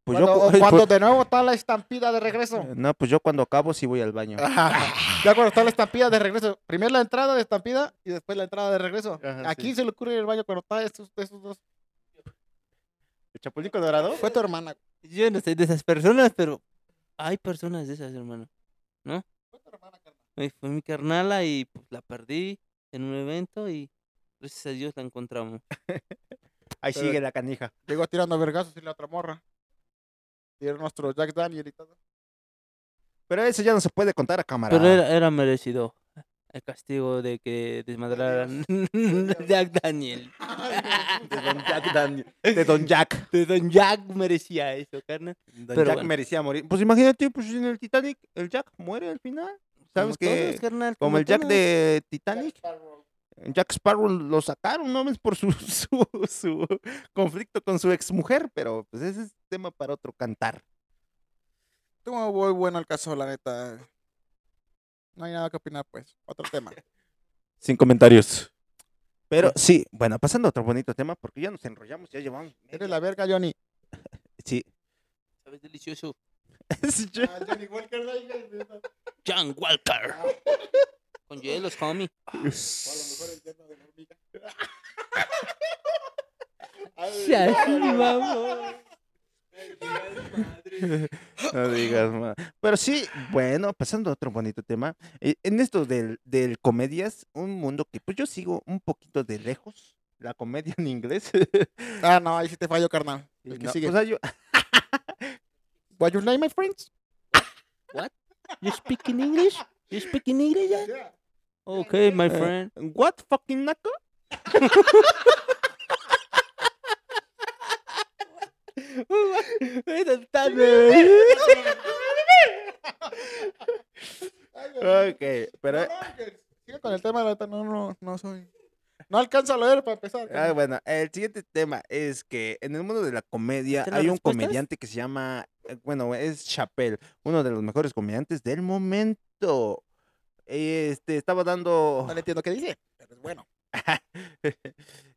Pues cuando, yo, o cu- cuando pues- de nuevo está la estampida de regreso. no, pues yo cuando acabo sí voy al baño. ya cuando está la estampida de regreso. Primero la entrada de estampida y después la entrada de regreso. Ajá, ¿A sí. quién se le ocurre ir al baño cuando está esos, esos dos? ¿El Chapulín Colorado? Fue tu hermana. Yo no soy de esas personas, pero hay personas de esas, hermano. Fue tu hermana, carnal. Fue mi carnala y pues, la perdí en un evento y gracias a Dios la encontramos. Ahí Pero- sigue la canija. Llegó tirando vergazos y la otra morra. Y era nuestro Jack Daniel y todo. Pero eso ya no se puede contar a cámara. Pero era, era merecido el castigo de que desmadraran Jack Daniel. De Don Jack Daniel. De Don Jack. De Don Jack merecía eso, carnal. Don Pero Jack bueno. merecía morir. Pues imagínate, pues en el Titanic, el Jack muere al final. ¿Sabes Como que todos, carnal, Como el Jack de Titanic. Jack Sparrow lo sacaron, ¿no? Es por su, su, su conflicto con su exmujer, pero pues ese es tema para otro cantar. Estuvo muy bueno el caso, la neta. No hay nada que opinar, pues. Otro tema. Sin comentarios. Pero sí, bueno, pasando a otro bonito tema, porque ya nos enrollamos, ya llevamos. Eres la verga, Johnny. Sí. ¿Sabes? Delicioso. Ah, Johnny Walker, John Walker. Con hielos, homie. O a lo mejor el yerno de la hormiga. Ya, sí, vamos. No digas más. Pero sí, bueno, pasando a otro bonito tema. eh, En esto del, del comedias, un mundo que pues yo sigo un poquito de lejos. La comedia en inglés. Ah, no, ahí sí te fallo, carnal. El que No, sigue. sea, yo- What's your name, my friends? You speak in English? You speak in English? yeah? Okay, my Eh, friend. What fucking naco? Ok, pero sigue con el tema, la no, no, no soy. No alcanzo a leer para empezar. Ah, bueno, el siguiente tema es que en el mundo de la comedia ¿Están las hay un comediante que se llama, eh, bueno, es Chappelle, uno de los mejores comediantes del momento. Este, estaba dando, No le entiendo qué dice, pero es bueno.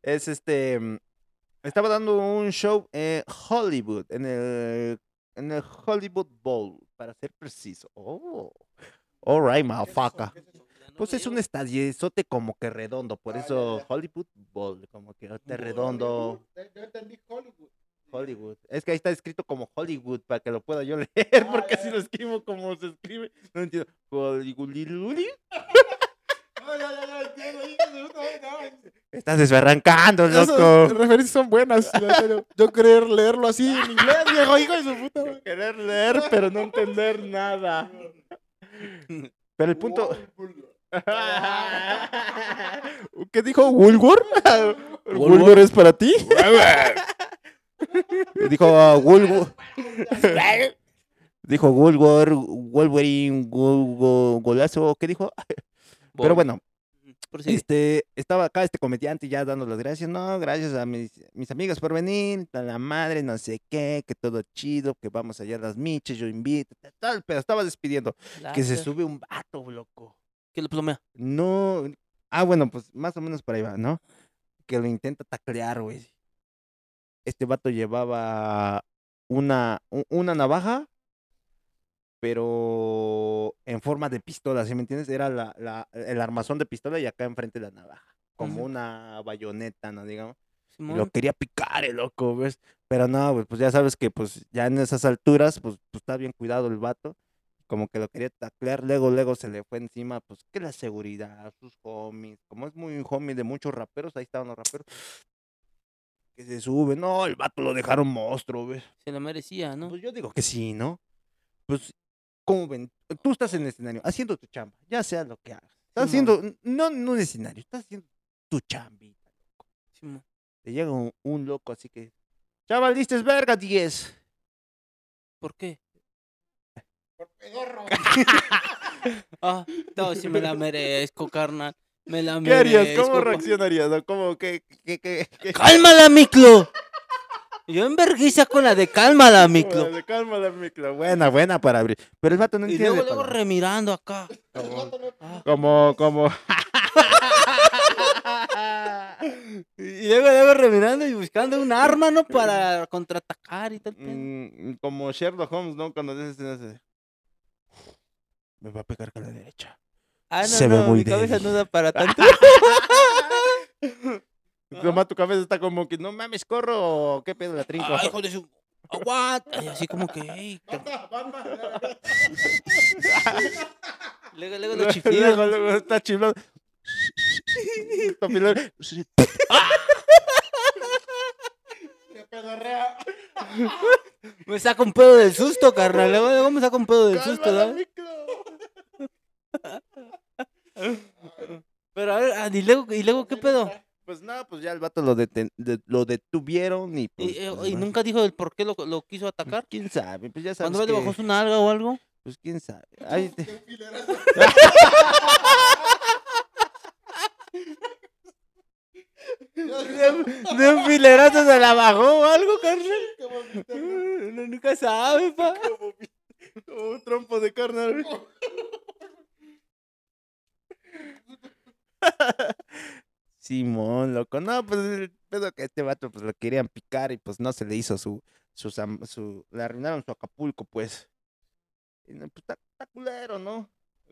es este, mm, estaba dando un show en Hollywood, en el, en el Hollywood Bowl, para ser preciso. Oh, alright, motherfucker. Pues es un estadiezote como que redondo, por Ah, eso. Hollywood Bowl, como que redondo. Yo entendí Hollywood. Hollywood. Es que ahí está escrito como Hollywood para que lo pueda yo leer, Ah, porque ya, si lo escribo como se escribe, no entiendo. Hollywood. No, ya, ya, ya, entiendo. Estás desbarrancando, Esas loco. referencias son buenas. Yo, querer leerlo así en inglés, viejo, hijo de su puta. Querer leer, pero no entender nada. Pero el punto. ¿Qué dijo Woolworth? ¿Woolworth es para ti? dijo uh, Woolworth. dijo Woolworth, Wolverine, gol- golazo. ¿Qué dijo? Pero bueno, este, estaba acá este comediante ya dando las gracias. No, gracias a mis, mis amigas por venir, a la madre, no sé qué, que todo chido, que vamos allá a las miches, yo invito, tal, pero estaba despidiendo. Que se sube un vato, loco. Que lo plomea. No, ah, bueno, pues más o menos por ahí va, ¿no? Que lo intenta taclear, güey. Este vato llevaba una, una navaja, pero en forma de pistola, ¿sí me entiendes? Era la, la, el armazón de pistola y acá enfrente la navaja, como una bayoneta, ¿no? Digamos. Y lo quería picar el loco, ¿ves? Pero no, güey, pues ya sabes que pues ya en esas alturas, pues, pues está bien cuidado el vato. Como que lo quería taclear, luego, luego se le fue encima, pues que la seguridad, sus homies, como es muy homie de muchos raperos, ahí estaban los raperos, que se sube, no, el vato lo dejaron monstruo, ¿ves? Se lo merecía, ¿no? Pues yo digo que sí, ¿no? Pues, ¿cómo ven? Tú estás en el escenario, haciendo tu chamba, ya sea lo que hagas. Estás haciendo, no en un escenario, estás haciendo tu chambita. Simón. Te llega un, un loco así que. Chaval, diste verga 10. ¿Por qué? Por pedorro. Ah, no, si me la merezco, carnal. Me la ¿Qué harías? ¿Cómo reaccionarías? ¿No? ¿Cómo que- ¡Cálmala, Miclo! Yo en vergüenza con la de cálmala, Miclo. Órale, Cálmala, micro. Buena, buena para abrir. Pero el vato no Y entiende. luego, de luego remirando acá. Como, como. Y luego, luego remirando y buscando un arma, ¿no? Para contraatacar y tal. mm, como Sherlock Holmes, ¿no? Cuando dices. Me va a pegar con la derecha. Ah, no, se ve no, muy mi cabeza débil. no da para tanto. Toma, tu cabeza está como que no mames, corro. o ¿Qué pedo la trinco? Ay, hijo de su... Aguanta. Y así como que, ey. banda. Luego, luego lo luego, chiflido. luego está chiflado. Papilón. Se pedorrea. Me saca un pedo del susto, carnal. Luego, luego me saca un pedo del susto, micro. Pero a ver, ah, y luego, y luego ¿qué pedo? Pues nada, pues ya el vato lo, deten- de- lo detuvieron y pues, Y, eh, pues, y nunca dijo el por qué lo, lo quiso atacar. ¿Quién sabe? Pues ya sabes Cuando le que- bajó su nalga o algo. Pues quién sabe. Ahí te- filerazo. De un filerazo se la bajó o algo, carnal. Como Uno nunca sabe, pa. Como un trompo de carne. Simón, loco. No, pues el pedo que este vato pues lo querían picar y pues no se le hizo su, su, zam- su le arruinaron su Acapulco, pues. Y, pues está, culero, ¿no?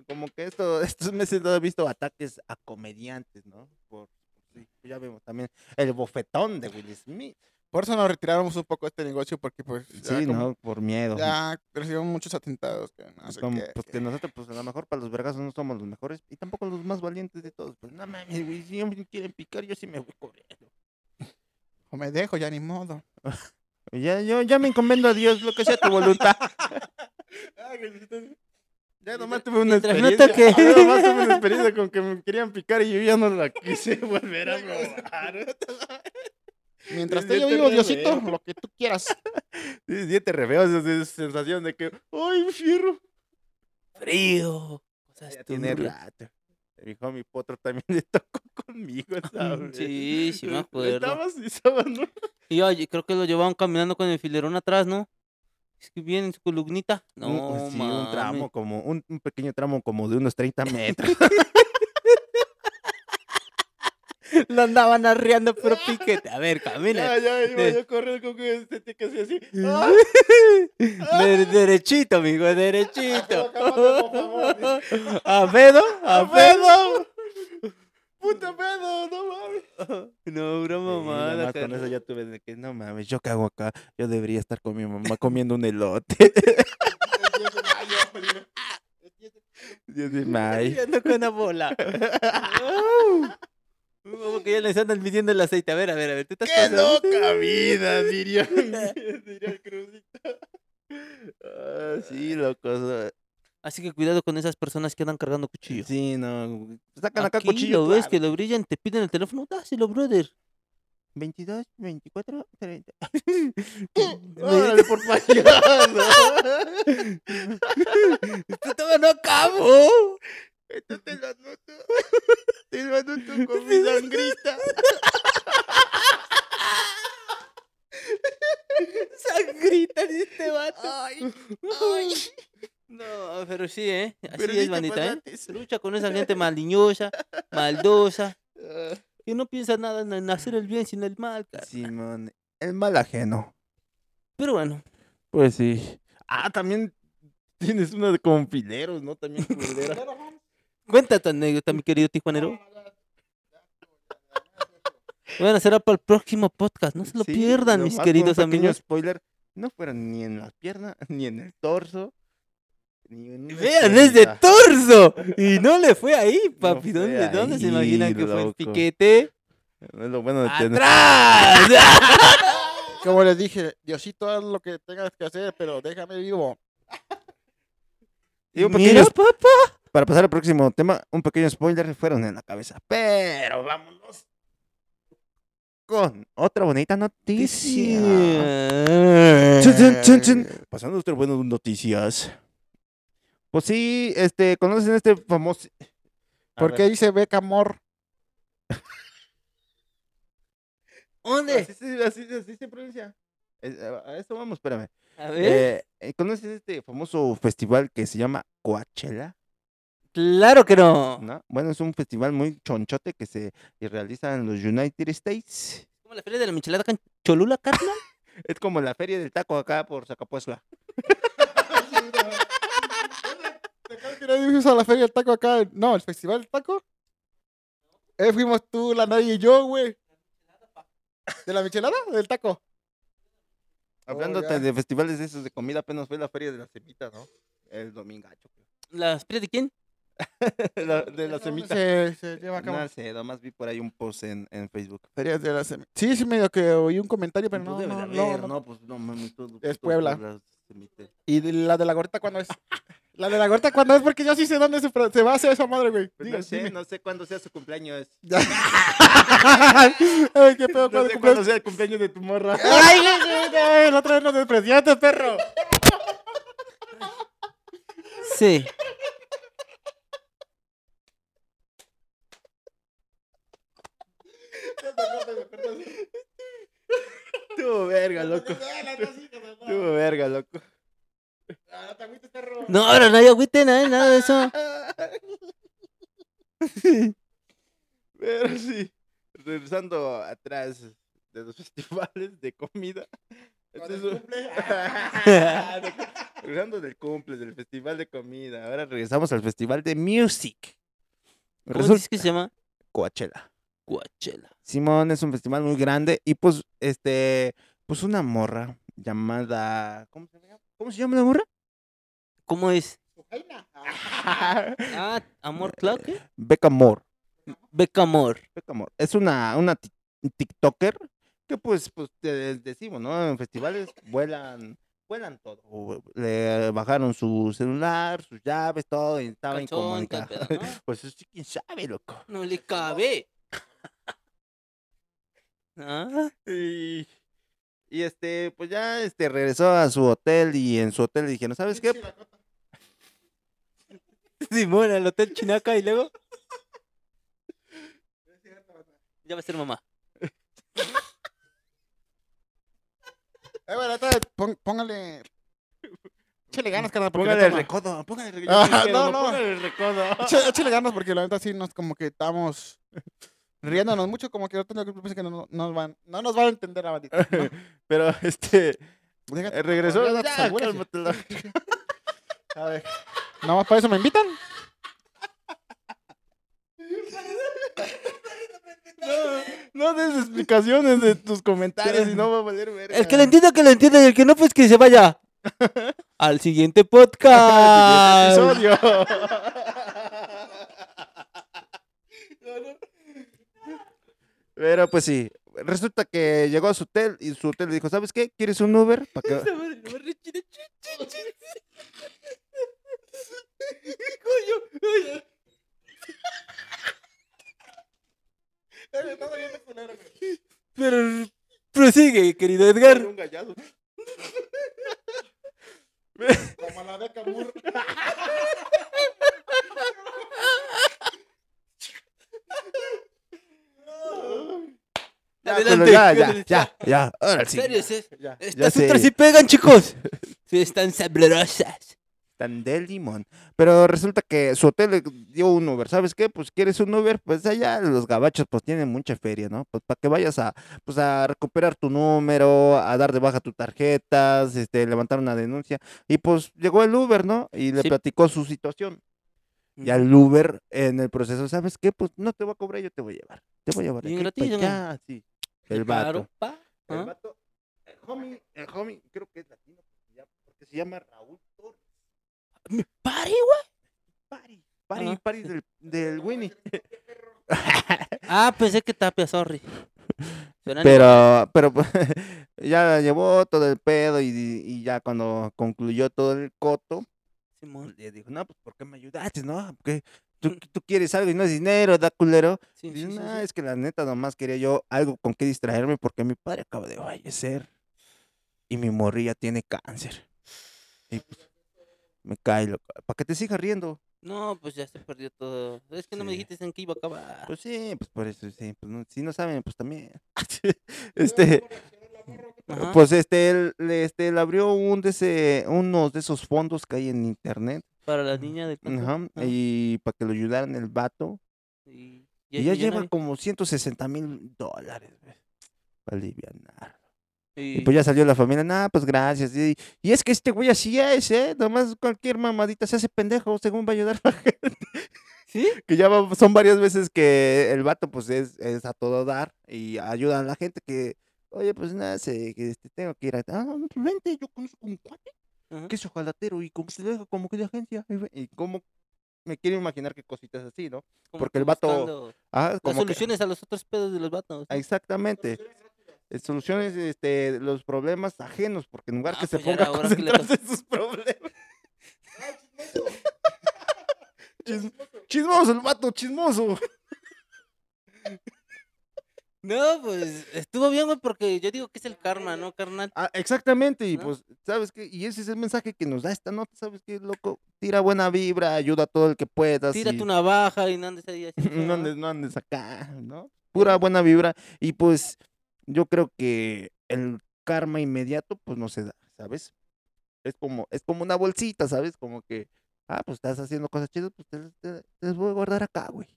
Como que esto, estos meses no he visto ataques a comediantes, ¿no? Por, sí, ya vemos también el bofetón de Will Smith. Por eso nos retiramos un poco de este negocio, porque pues Sí, como- ¿no? Por miedo. ya recibimos muchos atentados. Que no sé Como, qué, pues que nosotros, pues a lo mejor para los vergazos no somos los mejores y tampoco los más valientes de todos. Pues no mames, güey, si me quieren picar, yo sí me voy corriendo. O me dejo, ya ni modo. Ya, yo ya me encomiendo a Dios, lo que sea tu voluntad. Ya nomás tuve una no experiencia. ya nomás tuve una experiencia con que me querían picar y yo ya no la quise volver a probar. Mientras esté yo te vivo, Diosito, lo que tú quieras. Sí, siente re feo esa sensación de que, ¡ay, fierro! Frío. Cosas Ya tiene rato. Mi hijo, mi potro también le tocó conmigo, ¿sabes? Sí, sí me acuerdo. Estabas, estabas, ¿no? Y oye, creo que lo llevaban caminando con el filerón atrás, ¿no? Es que bien en su columnita. No, sí, un tramo, como, un, un pequeño tramo como de unos 30 metros. Lo andaban arreando pero piquete. A ver, camina. ya, ya, iba yo corriendo con que sentí que así. De- derechito, amigo, derechito. Por. ¿A pedo? ¿A pedo? ¡Puta pedo! ¡No mames! No, una Sí, mamada. más con eso ya tuve de que, no mames, ¿yo qué hago acá? Yo debería estar con mi mamá comiendo un elote. El 10 de mayo, Felipe. El 10 de- Dios de mayo. Y ando con una bola. Como que ya les andan midiendo el aceite. A ver, a ver, a ver. ¿tú estás ¡Qué pasando? loca vida! Diría, diría el Cruzito. Ah, sí, loco. Así que cuidado con esas personas que andan cargando cuchillos. Sí, no. Sacan acá Aquí cuchillo. lo ves claro. que lo brillan, te piden el teléfono, dáselo, brother. 22, 24, 30. Órale, por payaso. Esto todavía no acabo. Esto te lo anoto. Te lo anoto con mi sangrita. Sangrita de este vato. No, pero sí, ¿eh? Así Pero es, bandita, ¿eh? Lucha con esa gente malignosa, maldosa, que no piensa nada en- hacer el bien sino el mal, cara. Simón, el mal ajeno. Pero bueno, Pues sí. Ah, también tienes una de con fileros, ¿no? También culera. Cuenta tu anécdota, mi querido tijuanero. Bueno, será para el próximo podcast. No se lo Sí, pierdan, mis queridos un pequeño amigos. spoiler, no fueron ni en las piernas, ni en el torso, ni en Vean, es de torso. Y no le fue ahí, papi. ¿Dónde, ¿Dónde se imaginan que fue el piquete? Es lo bueno de tener. ¡Atrás! Como les dije, Diosito, haz lo que tengas que hacer, pero déjame vivo. Y un Mira, pequeño papá. Para pasar al próximo tema, un pequeño spoiler fueron en la cabeza. Pero vámonos con otra bonita noticia. Chun, chun, chun, chun. Pasando a otras buenas noticias. Pues sí, este, ¿conocen este famoso? A ¿Por ver, qué dice Beca Amor? ¿Dónde? Así, se- así, se- así se pronuncia. Eh, A esto vamos, espérame. A ver. Eh, eh, ¿Conoces este famoso festival que se llama Coachella? Claro que no. ¿No? Bueno, es un festival muy chonchote que se realiza en los United States. ¿Como la feria de la michelada acá en Cholula, carnal? Es como la feria del taco acá por Zacapuesla. ¿Te acuerdas que nadie fuimos a la feria del taco acá? No, el festival del taco. Eh, fuimos tú, la nadie y yo, güey. ¿De la michelada? ¿Del taco? Hablando ya. de festivales de esos de comida, apenas fue la feria de la semita, ¿no? El domingacho. ¿Las ferias de quién? La- de la ¿Dónde semita. Se, se lleva a cabo. No sé, nomás vi por ahí un post en, en Facebook. Ferias de la semita. Sí, sí, medio que oí un comentario, pero Pues no, no, no, no. no, pues no mames, todo. Es Puebla. ¿Y de la de la gorrita cuándo es? La de la gorrita cuándo es, porque yo sí sé dónde se, va a hacer esa madre, güey. Pues Diga, no sé, dime. no sé cuándo sea su cumpleaños. Ay, qué pedo, No ¿cuándo sé cumpleaños? cuándo sea el cumpleaños de tu morra. Ay, güey, güey, güey, la otra vez nos despreciaste, perro. Sí. Tuvo verga, loco. Tuvo verga, loco. No, ahora no hay agüite, nada, nada de eso. Pero sí, regresando atrás de los festivales de comida. este es un- regresando del cumple, del festival de comida. Ahora regresamos al festival de music. ¿Cómo Resulta dices que se llama? Coachella. Coachella. Simón es un festival muy grande y pues, este, pues una morra llamada, ¿cómo se llama? ¿Cómo se llama la morra? ¿Cómo es? Jaina. Ah, Amor ¿qué? Becca Moore. Beca Amor. Becca Moore. Es una, una ti- TikToker que pues, pues te decimos, ¿no? En festivales vuelan, vuelan todo. Le bajaron su celular, sus llaves, todo, y estaba ¿no? Pues sí, quién sabe, loco. No le cabe. Ah, Y, y este, pues ya este, regresó a su hotel y en su hotel le dijeron, ¿sabes qué? Simón, al Hotel Chinaca y luego. Ya va a ser mamá. Eh, bueno, pon- póngale. Échale ganas, carnal. porque Póngale la el recodo, póngale el Ah, recodo. no, no. Póngale el recodo. Échale, échale ganas porque la neta sí nos como que estamos riéndonos mucho, como que ahorita yo pienso que no, no nos van, no nos van a entender la bandita. ¿no? Pero este, Déjate, eh, regresó. ya Ya, la- A ver. Nada más para eso me invitan. No des explicaciones de tus comentarios y no va a valer verga. El que le entienda, que le entienda. Y el que no, pues que se vaya. Al siguiente podcast. Siguiente episodio. Pero pues sí, resulta que llegó a su hotel y su hotel le dijo, ¿sabes qué? ¿Quieres un Uber? ¿Para que... Pero prosigue, querido Edgar. Un. Como la. Ya, Adelante, ya, ya, ya, ya, ahora En sí. serio, es- Ya, estas sé. ultras sí pegan, chicos. Sí, están sabrosas. Tan de limón. Pero resulta que su hotel le dio un Uber. ¿Sabes qué? Pues quieres un Uber, pues allá los gabachos pues tienen mucha feria, ¿no? Pues para que vayas a, pues a recuperar tu número, a dar de baja tus tarjetas, este, levantar una denuncia. Y pues llegó el Uber, ¿no? Y le Sí. platicó su situación. Y al Uber en el proceso, ¿sabes qué? Pues no te voy a cobrar, yo te voy a llevar. Te voy a llevar. El vato. Claro. El ¿Ah? vato, el homie, el homie, creo que es latino, porque se llama, Raúl Torres. Pare, güey. Pari, Pari, Ajá. Pari del, del Winnie. Ah, pensé que Tapia, sorry. Suenan Pero, pero pues, ya llevó todo el pedo y, y ya cuando concluyó todo el coto, Simón. le dijo, no, pues ¿por qué me ayudaste, no? Porque tú, tú quieres algo y no es dinero, da culero. Sí, Y sí, dice, sí, "Nah, sí. es que la neta nomás quería yo algo con que distraerme porque mi padre acaba de fallecer y mi morrilla tiene cáncer. Y pues, me cae loco. ¿Para que te sigas riendo? No, pues ya se perdió todo. Es que no me dijiste en qué iba a acabar. Pues sí, pues por eso sí. Pues no- si no saben, pues también. este, Ajá. pues este, él, le- este, él abrió un de ese, unos de esos fondos que hay en internet. Para la niña de? Ajá, Ah, y para que lo ayudaran el vato. y, ya lleva como 160 mil dólares, güey, Para alivianar. Y Y- pues ya salió la familia, nah, pues gracias. Y, y es que este güey así es, ¿eh? Nomás cualquier mamadita se hace pendejo, según va a ayudar a la gente. ¿Sí? Que ya va- son varias veces que el vato, pues, es, es a todo dar y ayuda a la gente que, oye, pues nada, sé que este, tengo que ir a. Ah, pues vente, yo conozco un cuate Ajá. que es ojalatero y como se deja como que de agencia. Y, como me quiero imaginar que cositas así, ¿no? Como porque que el vato- Ah, Las como que- soluciones a los otros pedos de los vatos. ¿no? Exactamente. Eh, Soluciones, este, los problemas ajenos, porque en lugar Ah, que se pues ya ponga a que concentrarse en sus problemas. Chis- chismoso el vato, chismoso. No, pues estuvo bien, güey, porque yo digo que es el karma, ¿no, carnal? Ah, exactamente, y ¿No? pues, ¿sabes qué? Y ese es el mensaje que nos da esta nota, ¿sabes qué, loco? Tira buena vibra, ayuda a todo el que puedas. Tírate y una baja y no andes ahí así. no, andes, no andes acá, ¿no? Pura buena vibra. Y pues, yo creo que el karma inmediato, pues no se da, ¿sabes? Es como, es como una bolsita, ¿sabes? Como que, ah, pues estás haciendo cosas chidas, pues te, te- te las voy a guardar acá, güey.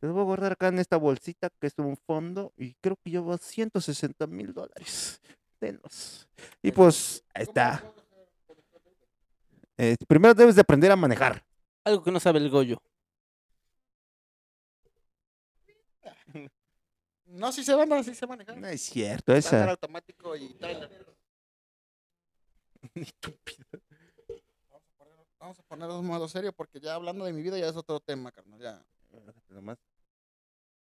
Las voy a guardar acá en esta bolsita que es un fondo y creo que lleva 160 mil dólares. Tenlos. Y pues, ahí está. Eh, primero debes de aprender a manejar. Algo que no sabe el Goyo. No, sí se van, sí se manejan. No es cierto, esa. automático y trailer. Vamos a poner- Vamos a poner un modo serio porque ya hablando de mi vida ya es otro tema, carnal. Ya. Nomás.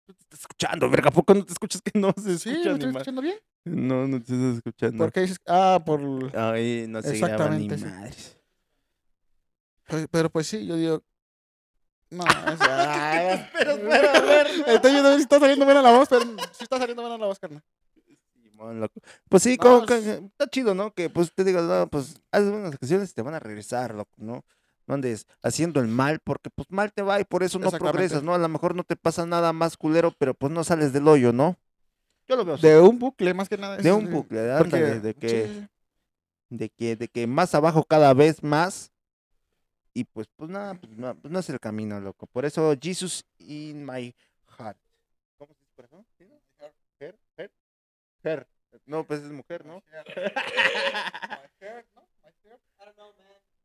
Tú te estás escuchando, verga, ¿a poco no te escuchas que no se Sí, ¿me escucha estoy ni más? escuchando bien? No, no te estás escuchando. ¿Por qué dices? Ah, por... Ay, no se graba ni Exactamente, sí. madres. pues- pero pues sí, yo digo... No, es... Ah, Pero, espera, a ver, Estoy viendo si está saliendo buena la voz, pero sí está saliendo buena la voz, carnal. Pues sí, No, como es- que está chido, ¿no? Que pues te digas, no, pues haces unas acciones y te van a regresar, loco, ¿no? No andes haciendo el mal, porque pues mal te va y por eso no progresas, ¿no? A lo mejor no te pasa nada más culero, pero pues no sales del hoyo, ¿no? Yo lo veo así. De un bucle, más que nada. De un bucle, Porque- ándale, de sí, que, sí, de que, de que más abajo cada vez más. Y pues, pues nada, pues no, pues no es el camino, loco. Por eso, Jesus in my heart. ¿Cómo se dice por eso? ¿Sí, no? Her, her, her. No, pues es mujer, ¿no? Ay,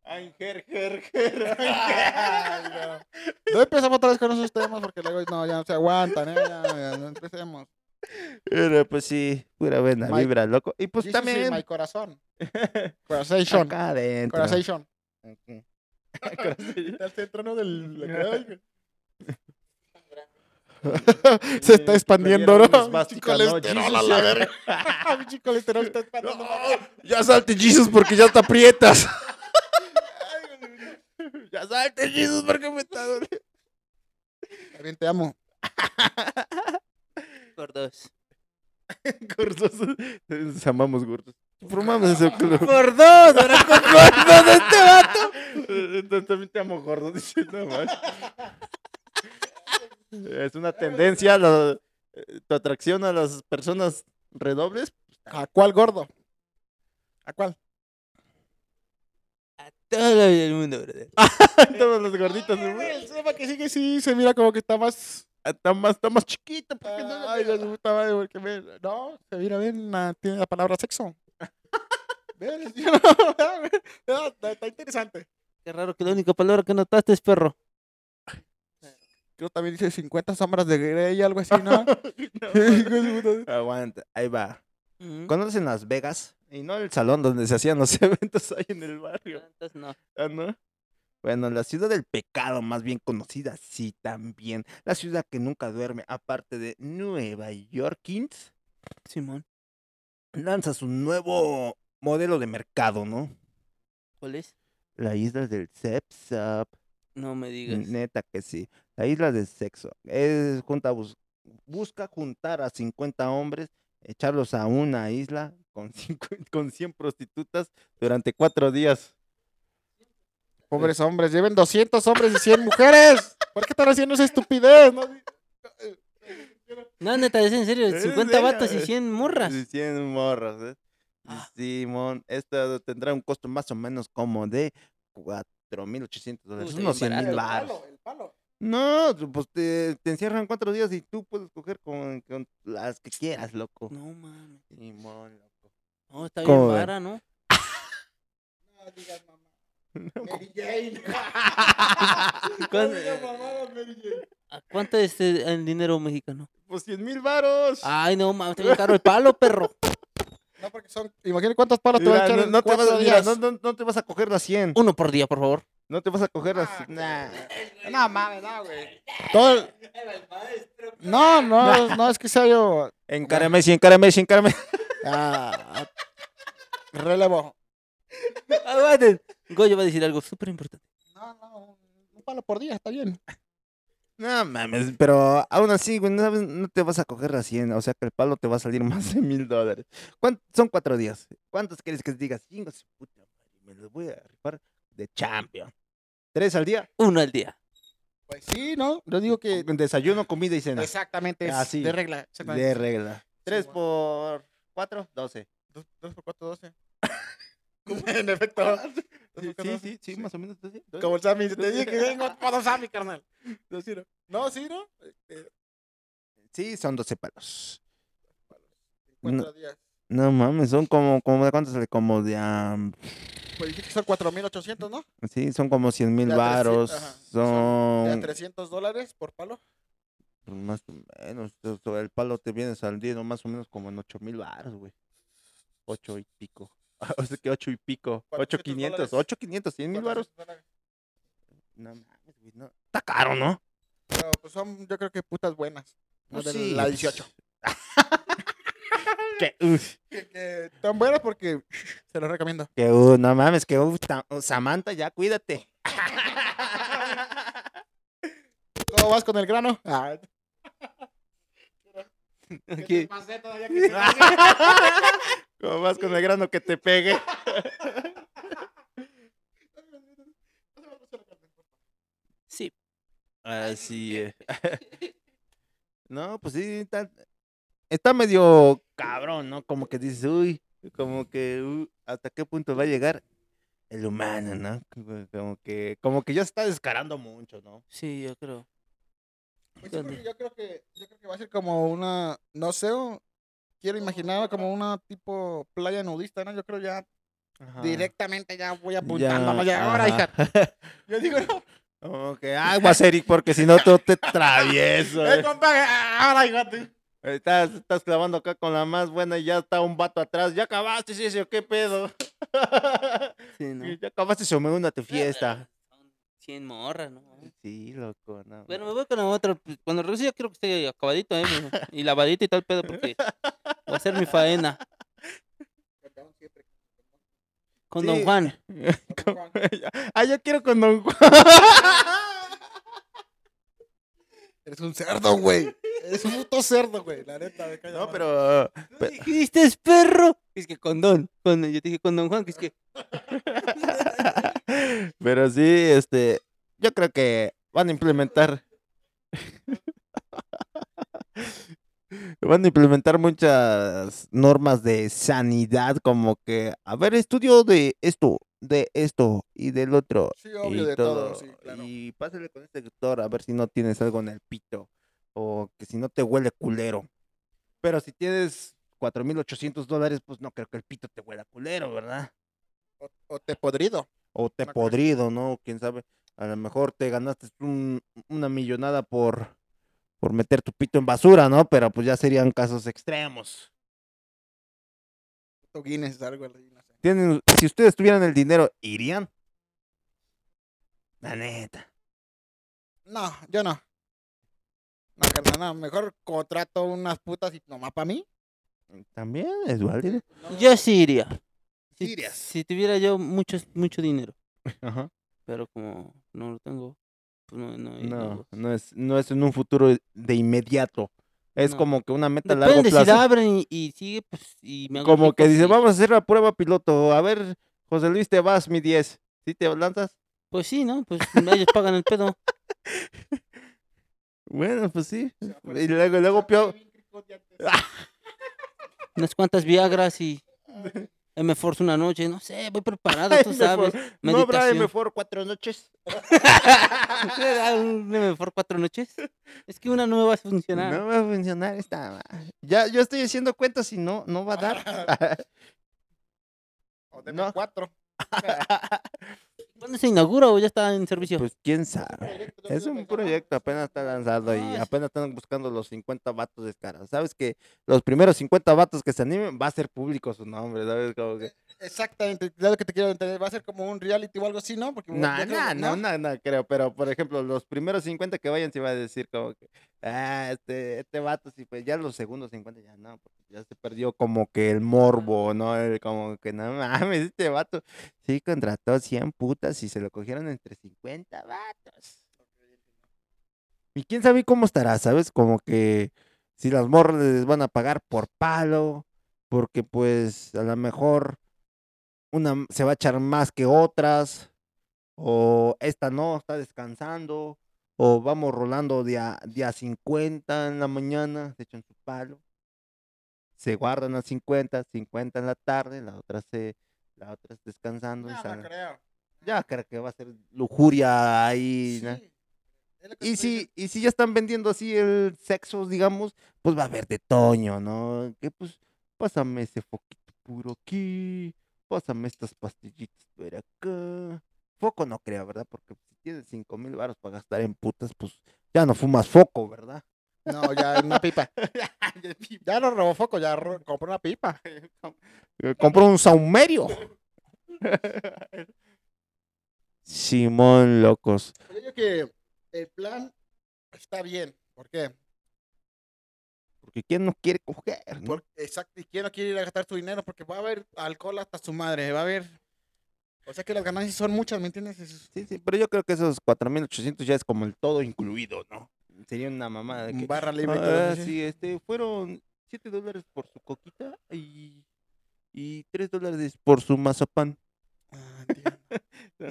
her, her, her. Ay, no. No empezamos otra vez con esos temas porque luego no, ya no se aguantan, ¿eh? Ya, ya, no empecemos. Pero pues sí, pura buena My- vibra, loco. Y pues también. my corazón. Corazón. Acá adentro. Corazón. Aquí. Está el. Del... Se está expandiendo, ¿no? ¿no? colesterol a la verga. Pinche colesterol está expandiendo. Ya salte, Jesus, porque ya te aprietas. Ya salte, Jesus, porque me está doliendo. Bien, te amo. Gordos. Gordos. Nos amamos gordos. Formamos ese club. Por dos, ahora con gordos este vato. Entonces también te amo gordo, dice no. Es una tendencia eh, tu atracción a las personas redobles. ¿A cuál gordo? ¿A cuál? Todo el mundo, brother. Todos los gorditos. ¿no? El Seba que sigue, sí, se mira como que está más. Está más, está más chiquito. porque no Ay. Dios, puta madre, porque me- No, se mira bien, la- tiene la palabra sexo. No, no, Está está interesante. Qué raro que la única palabra que notaste es perro. Creo que también dice 50 sombras de Grey, algo así, ¿no? Aguanta, ahí va. Mm. ¿Conocen Las Vegas? Y no el salón donde se hacían los eventos ahí en el barrio. Entonces, no. Ah, ¿no? Bueno, la ciudad del pecado, más bien conocida, sí, también. La ciudad que nunca duerme, aparte de Nueva Yorkins, Simón. lanza su nuevo modelo de mercado, ¿no? ¿Cuál es? La isla del Sepsap. No me digas. Neta que sí. La isla del sexo. Es junta, bus- busca juntar a 50 hombres, echarlos a una isla con, cinco- con 100 prostitutas durante cuatro días. Pobres hombres, lleven 200 hombres y 100 mujeres. ¿Por qué están haciendo esa estupidez? no? No, neta, es en serio. ¿En 50 serio? vatos y 100 morras. Sí, 100 morras. ¿eh? Ah. Simón, esto tendrá un costo más o menos como de 4.800 dólares. Unos bien 100 mil baros. No, pues te, te encierran cuatro días y tú puedes coger con, con las que quieras, loco. No mames. Simón, loco. No, está bien vara, ¿no? No digas mamá. Mary Jane. ¿Cuán- No digas mamá, Mary Jane. ¿A ¿Cuánto es el dinero mexicano? Pues 100 mil varos. Ay, no mames, está bien caro el palo, perro. No, porque son. Imagínate cuántos palos te va a Mira, echar no, te vas, mira, no, no- no te vas a coger las 100. Uno por día, por favor. No te vas a coger las... Ah, Nah. No mames, no, güey. Todo el- No, no, no, es que sea yo. Encárame, sí, encárame, sí, encárame. Ah, relevo. Aguanten. Goyo va a decir algo súper importante. No, no, un palo por día, está bien. No mames, pero aún así, güey, no, sabes- no te vas a coger las 100. O sea que el palo te va a salir más de mil dólares. ¿Cuán- Son cuatro días. ¿Cuántos quieres que digas? Chingo su puta madre, me los voy a rifar de champion. ¿Tres al día? Uno al día. Pues sí, ¿no? Yo digo que. Desayuno, comida y cena. Exactamente, es Ah, sí. de regla. exactamente. De regla. ¿Tres bueno. por cuatro? Doce. Dos, dos por cuatro, doce. en efecto. Sí, sí, sí, sí, más o menos. Como el Sammy, te dije que vengo para Sammy, carnal. No, sí, no. No, sí, ¿no? Este, Sí, son doce palos. cuatro días. No mames, son como, como ¿de cuánto sale? Como de, am, Pues dijiste que son 4.800, ¿no? sí, son como cien mil De a 300, varos. De Son, 300 dólares por palo. Pues más o menos. sea, el palo te viene saliendo más o menos como en 8 mil baros, güey. 8 y pico. O sea que 8 y pico. 8 400 500. dólares. 8 500, 100 mil baros. 400 dólares. No mames, güey. No. Está caro, ¿no? Pero pues son, yo creo que putas buenas. No Pues de sí, la pues. 18. Que, uh, Que, que tan buenas porque se los recomiendo. que, uh, no mames, que uh, Samantha, ya cuídate. ¿Cómo vas con el grano? Ah, Aquí. te pasé todavía que te- ¿Cómo vas con el grano que te pegue? Sí. Así es. No, pues sí, está, está medio cabrón, ¿no? Como que dices, uy, como que uh, hasta qué punto va a llegar el humano, ¿no? Como- Como que, como que ya se está descarando mucho, ¿no? Sí, yo creo. Pues sí, porque yo creo que yo creo que va a ser como una, no sé, o- quiero imaginar como una tipo playa nudista, ¿no? Yo creo ya directamente ya voy apuntando. Ya, ahora, hija. Yo digo, no, Como que aguas, Eric, porque si no tú te travieso. eh, eh. compadre, ahora, hijo, tú. Estás, estás clavando acá con la más buena y ya está un vato atrás. ¿Ya acabaste, sí, sí, qué pedo? Sí, ¿no? Ya acabaste, se me une a tu fiesta. Son 100 morras, ¿no? Sí, loco, no. Bueno, me voy con la otra. pues, Cuando regrese ya quiero que esté acabadito, ¿eh? mijo, Y lavadito y tal pedo, porque va a ser mi faena. Con Don Sí. Juan. ah, yo quiero con Don Juan. Eres un cerdo, güey. Eres un puto cerdo, güey. La neta, me cae No, madre. pero. ¿No pe- dijiste es perro? Es que con Don. Con, yo te dije con Don Juan, que es que. Pero sí, este. Yo creo que van a implementar. Van a implementar muchas normas de sanidad, como que, a ver, estudio de esto, de esto y del otro. Sí, obvio, y de todo, sí, claro. Y pásale con este doctor a ver si no tienes algo en el pito o que si no te huele culero. Pero si tienes 4.800 dólares, pues no creo que el pito te huela culero, ¿verdad? O, o te podrido. O te No creo. podrido, ¿no? Quién sabe. A lo mejor te ganaste un- una millonada por, por meter tu pito en basura, ¿no? Pero pues ya serían casos extremos. Guinness, algo no. Tienen, si ustedes tuvieran el dinero, ¿irían? La neta. No, yo no. No, carnal, no. Mejor contrato unas putas y nomás para mí. También es válido. No, Yo sí iría. Si, irías. si tuviera yo mucho, mucho dinero. Ajá. Pero como no lo tengo, pues no, no, hay No, negocios. no es, no es en un futuro de inmediato. Es No. como que una meta a largo Depende, si plazo. la abren y, y sigue, pues, y me hago Como que dice, vamos a hacer la prueba piloto. A ver, José Luis, te vas, mi 10. ¿Sí te lanzas? Pues sí, ¿no? Pues ellos pagan el pedo. Bueno, pues sí. Y luego, luego Pio-. Unas cuantas Viagras y M Force una noche. No sé, voy preparado, tú sabes. No habrá Meditación. mejor cuatro noches. ¿Un M for cuatro noches? Es que una no me va a funcionar. No va a funcionar esta. ma- Ya, yo estoy haciendo cuentas y no, no va a dar. O de No. cuatro. ¿Cuándo se inaugura o ya está en servicio? pues quién sabe. Es un proyecto, apenas está lanzado y apenas están buscando los 50 vatos descarados. Sabes que los primeros 50 vatos que se animen va a ser público su nombre, ¿sabes? Como que... Exactamente, es lo que te quiero entender. Va a ser como un reality o algo así, ¿no? Porque No, creo no, no, no creo, pero por ejemplo, los primeros 50 que vayan se va a decir como que, ah, este, este vato, sí, pues ya los segundos 50 ya no, porque ya se perdió como que el morbo, ¿no? El como que no mames, este vato sí contrató 100 putas y se lo cogieron entre 50 vatos. Y quién sabe cómo estará, ¿sabes? Como que si las morras les van a pagar por palo, porque pues a lo mejor una se va a echar más que otras, o esta no, está descansando, o vamos rolando de a, de a 50 en la mañana, se echan su palo, se guardan a 50, 50 en la tarde, la otra se, la otra es descansando. y No, creo. Ya creo que va a ser lujuria ahí. Y si, y si ya están vendiendo así el sexo, digamos, pues va a haber de Toño, ¿no? Que pues, pásame ese foquito puro aquí, pásame estas pastillitas por acá. Foco no creo, ¿verdad? Porque tienes cinco mil baros para gastar en putas, pues ya no fumas foco, ¿verdad? No, ya una pipa. Ya no robó foco, ya ro- compró una pipa. Eh, Compró un saumerio. Simón, locos. Yo digo que el plan está bien. ¿Por qué? Porque ¿quién no quiere coger? no? Por- exacto. ¿Y quién no quiere ir a gastar su dinero? Porque va a haber alcohol hasta su madre. Va a haber. O sea que las ganancias son muchas, ¿me entiendes? Es- Sí, sí, pero yo creo que esos 4.800 ya es como el todo incluido, ¿no? Sería una mamada de que... Barra libre Ah, ¿sí? sí, este, fueron 7 dólares por su coquita y, y 3 dólares por su mazapán. Ah.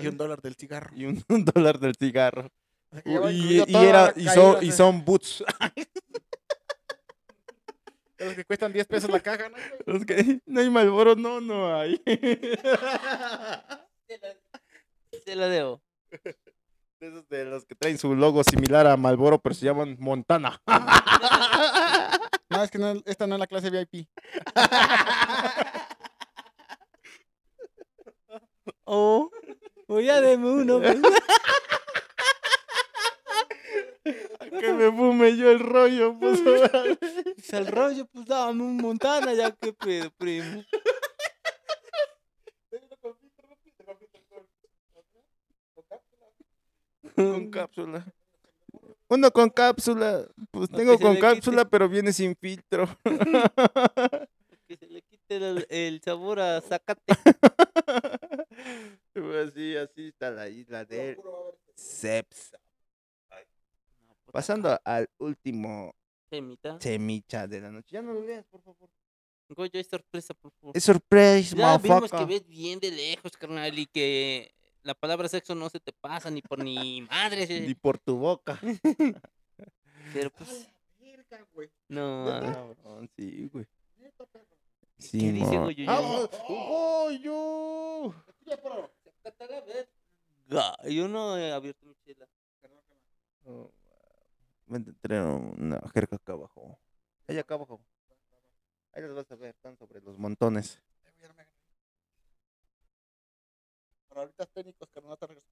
Y un dólar del cigarro. Y un, un dólar del cigarro. O sea y, y era, y, son, y son boots. Los que cuestan 10 pesos la caja, ¿no? Los que, no hay Malboro, no, no hay. Se la debo. De esos de los que traen su logo similar a Malboro, pero se llaman Montana. No, es que no, esta no es la clase VIP. Oh, o ya deme uno. pues. Que me fume yo el rollo, pues. Pues al rollo, pues dame un montana, ya que pedo, primo. con cápsula. Uno con cápsula. Pues No, tengo con quite. cápsula, pero viene sin filtro. Que se le quite el, el sabor a zacate. Pues así, así está la isla de Cepsa. Pasando al último Temita. semicha de la noche. Ya no lo leas, por favor. Goyo, es sorpresa, por favor. Es surprise, Ya vimos que ves bien de lejos, carnal, y que la palabra sexo no se te pasa ni por ni madre. Ni por tu boca. Pero pues, no. Ah, ah, cabrón, sí, güey. Sí, ¿Qué dice Goyo? ¡Ah, Goyo! Yo no he abierto mi chela. Oh, Vente a traer una jerga acá abajo. Allá acá abajo. Ahí las vas a ver, están sobre los montones. Ahorita técnicos, carnal, no te regreso.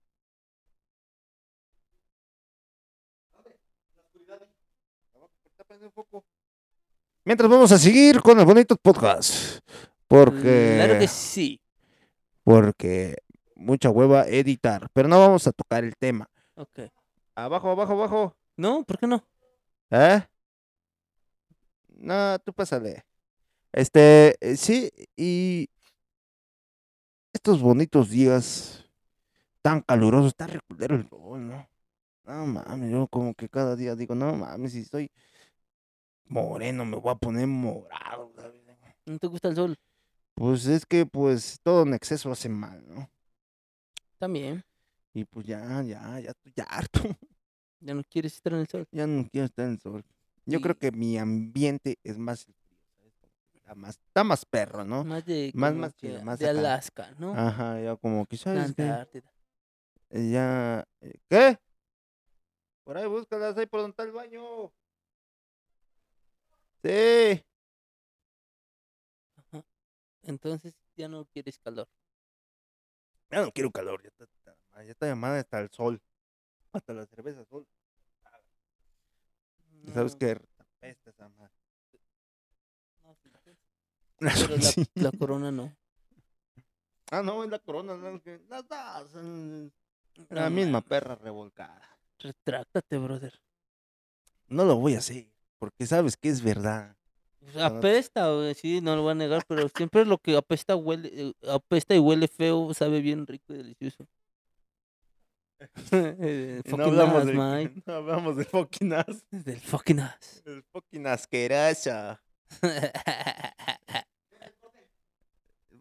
Mientras vamos a seguir con el bonito podcast. Porque, Claro que sí. porque mucha hueva editar. Pero no vamos a tocar el tema. Ok. Abajo, abajo, abajo. No, ¿por qué no? ¿Eh? No, tú pásale. Este, eh, sí, y estos bonitos días tan calurosos, está reculero el sol, ¿no? No mames, yo como que cada día digo, no mames, si estoy moreno me voy a poner morado, ¿sabes? ¿No te gusta el sol? Pues es que pues todo en exceso hace mal, ¿no? También. Y pues ya, ya, ya estoy harto, Ya no quieres estar en el sol. ya no quiero estar en el sol. Yo creo que mi ambiente es más Está más, está más perro, ¿no? Más de, Más- como más que chido, más de acá. Alaska, ¿no? Ajá, ya como. Antártida. Eh, Ya, eh, ¿qué? Por ahí búscalas, ahí por donde está el baño. Sí. Entonces ya no quieres calor. Ya no quiero calor, ya está- ya está llamada hasta el sol. Hasta la cerveza sol. ¿Y ¿Sabes qué? Apesta esa madre. no, sí, sí. La corona no. Ah, no, es la corona. no, que- Las dos. mm, No La misma perra revolcada. Retráctate, brother. No lo voy a hacer, porque sabes que es verdad. Pues Apesta, sí, no lo voy a negar, pero siempre lo que apesta huele, eh, apesta y huele feo, sabe bien rico y delicioso. Eh, no hablamos, ass, del, Mike. no hablamos del fucking ass. Del fucking ass. El fucking asqueroso.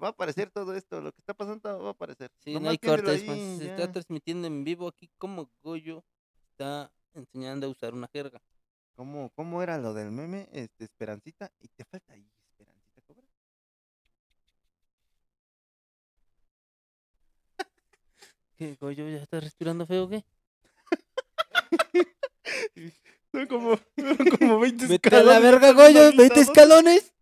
Va a aparecer todo esto, lo que está pasando va a aparecer. Sí, no hay cortes, ahí, pues, se está transmitiendo en vivo aquí como Goyo está enseñando a usar una jerga. ¿Cómo, ¿Cómo era lo del meme? Este, Esperancita, y te falta ahí, Esperancita, cobra. ¿Qué, Goyo, ya está respirando feo o qué? Son como, son como 20 Vete a la verga, Goyo, 20 escalones.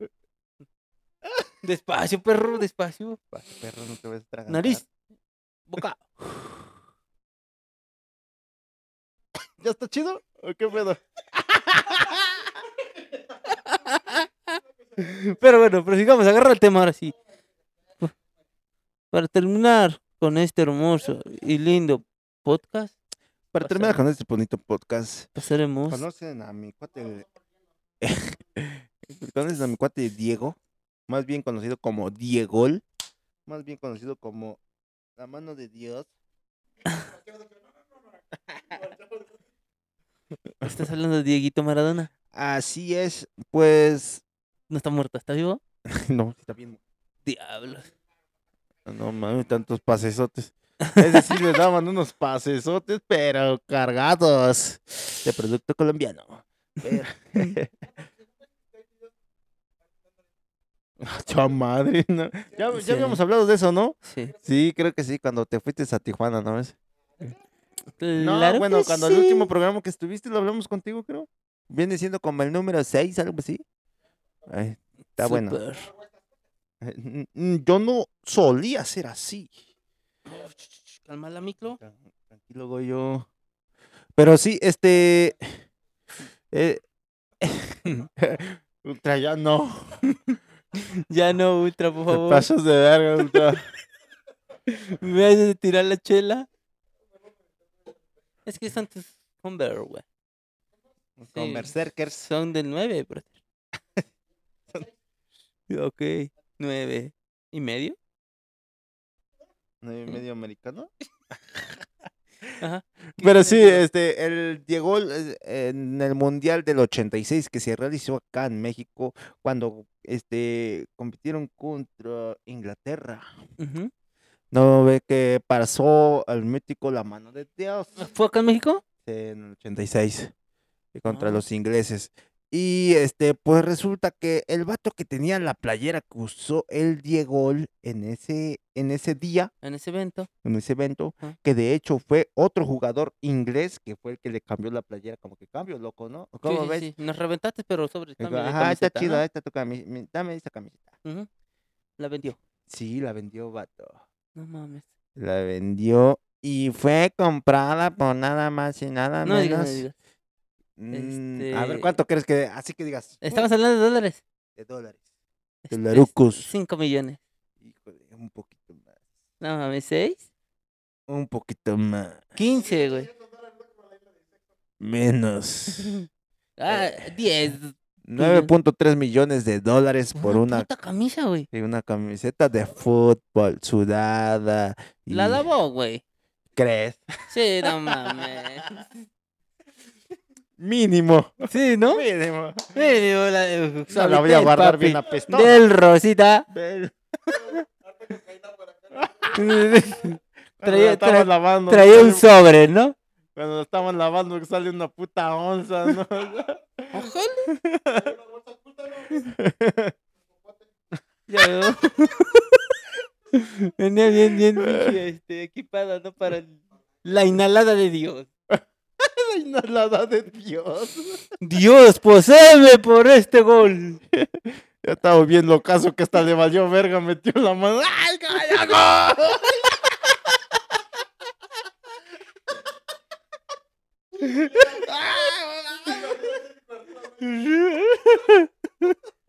Despacio, perro, despacio. Perro, no te vas a tragar. Nariz. Boca. ¿Ya está chido? ¿O qué pedo? Pero bueno, prosigamos, agarra el tema ahora sí. Para terminar con este hermoso y lindo podcast, Para terminar con este bonito podcast, pasaremos. ¿conocen a mi cuate? ¿Conocen a mi cuate Diego? Más bien conocido como Diegol. Más bien conocido como la mano de Dios. ¿Estás hablando de Dieguito Maradona? Así es, pues. No está muerto, ¿está vivo? No, está bien. Diablos. No mames, tantos pasesotes. Es decir, le daban unos pasesotes, pero cargados de producto colombiano. ¡Cha madre! no. Ya, ya Sí. habíamos hablado de eso, ¿no? Sí. Sí, creo que sí, cuando te fuiste a Tijuana, ¿no ves? No, Claro bueno, que cuando el último programa que estuviste lo hablamos contigo, creo. Viene siendo como el número 6, algo así. Ay, está bueno. Eh, Yo no solía ser así. Calma la micro. Tran- Tranquilo, Goyo. Pero sí, este. eh, Ultra, ya no. Ya no, Ultra, por Te favor. pasas de verga, Ultra. ¿Me haces tirar la chela? Es que son tus Converse, güey. Con Sí. Son del 9, brother. ok, 9 y medio. ¿No hay medio americano? Ajá. Pero sí, este, el llegó el- en el Mundial del 86 que se realizó acá en México cuando este compitieron contra Inglaterra. No ve que pasó al mítico la mano de Dios. ¿Fue acá en México? en el 86 y contra Ah. los ingleses. Y este, pues resulta que el vato que tenía la playera que usó el Diego en ese, en ese día, En ese evento. en ese evento, que de hecho fue otro jugador inglés que fue el que le cambió la playera, como que cambio, loco, ¿no? Sí, ¿Cómo sí, ves? sí. Nos reventaste, pero sobre de Ajá, está chido, ¿no? está tu camiseta, dame esa camiseta. La vendió. Sí, la vendió, vato. No mames. La vendió y fue comprada por nada más y nada No digas, menos. no digas. Mm, A ver, Este- ¿cuánto crees que? Así que digas. Estamos hablando de dólares. de dólares. Este, Dolarucos. 5 millones. Híjole, un poquito más. No mames, 6. Un poquito más. 15, güey. Menos. Ah, 10. 9.3 millones de dólares por una, puta camisa, güey. y una camiseta de fútbol sudada. Y... La lavó, güey. ¿Crees? Sí, no mames. Mínimo. Sí, ¿no? Mínimo. Mínimo, la, No la voy a guardar papi. bien apestosa. Del Rosita. Traía- tra- lavando. Traía un sobre, ¿no? Cuando la estamos lavando que sale una puta onza, ¿no? Ya veo. Venía bien, bien pinche, este, equipada, ¿no? Para la inhalada de Dios. La inhalada de Dios. Dios, poséeme por este gol. Ya estaba bien locazo que hasta le valió verga, metió la mano. ¡Ay, calla, gol!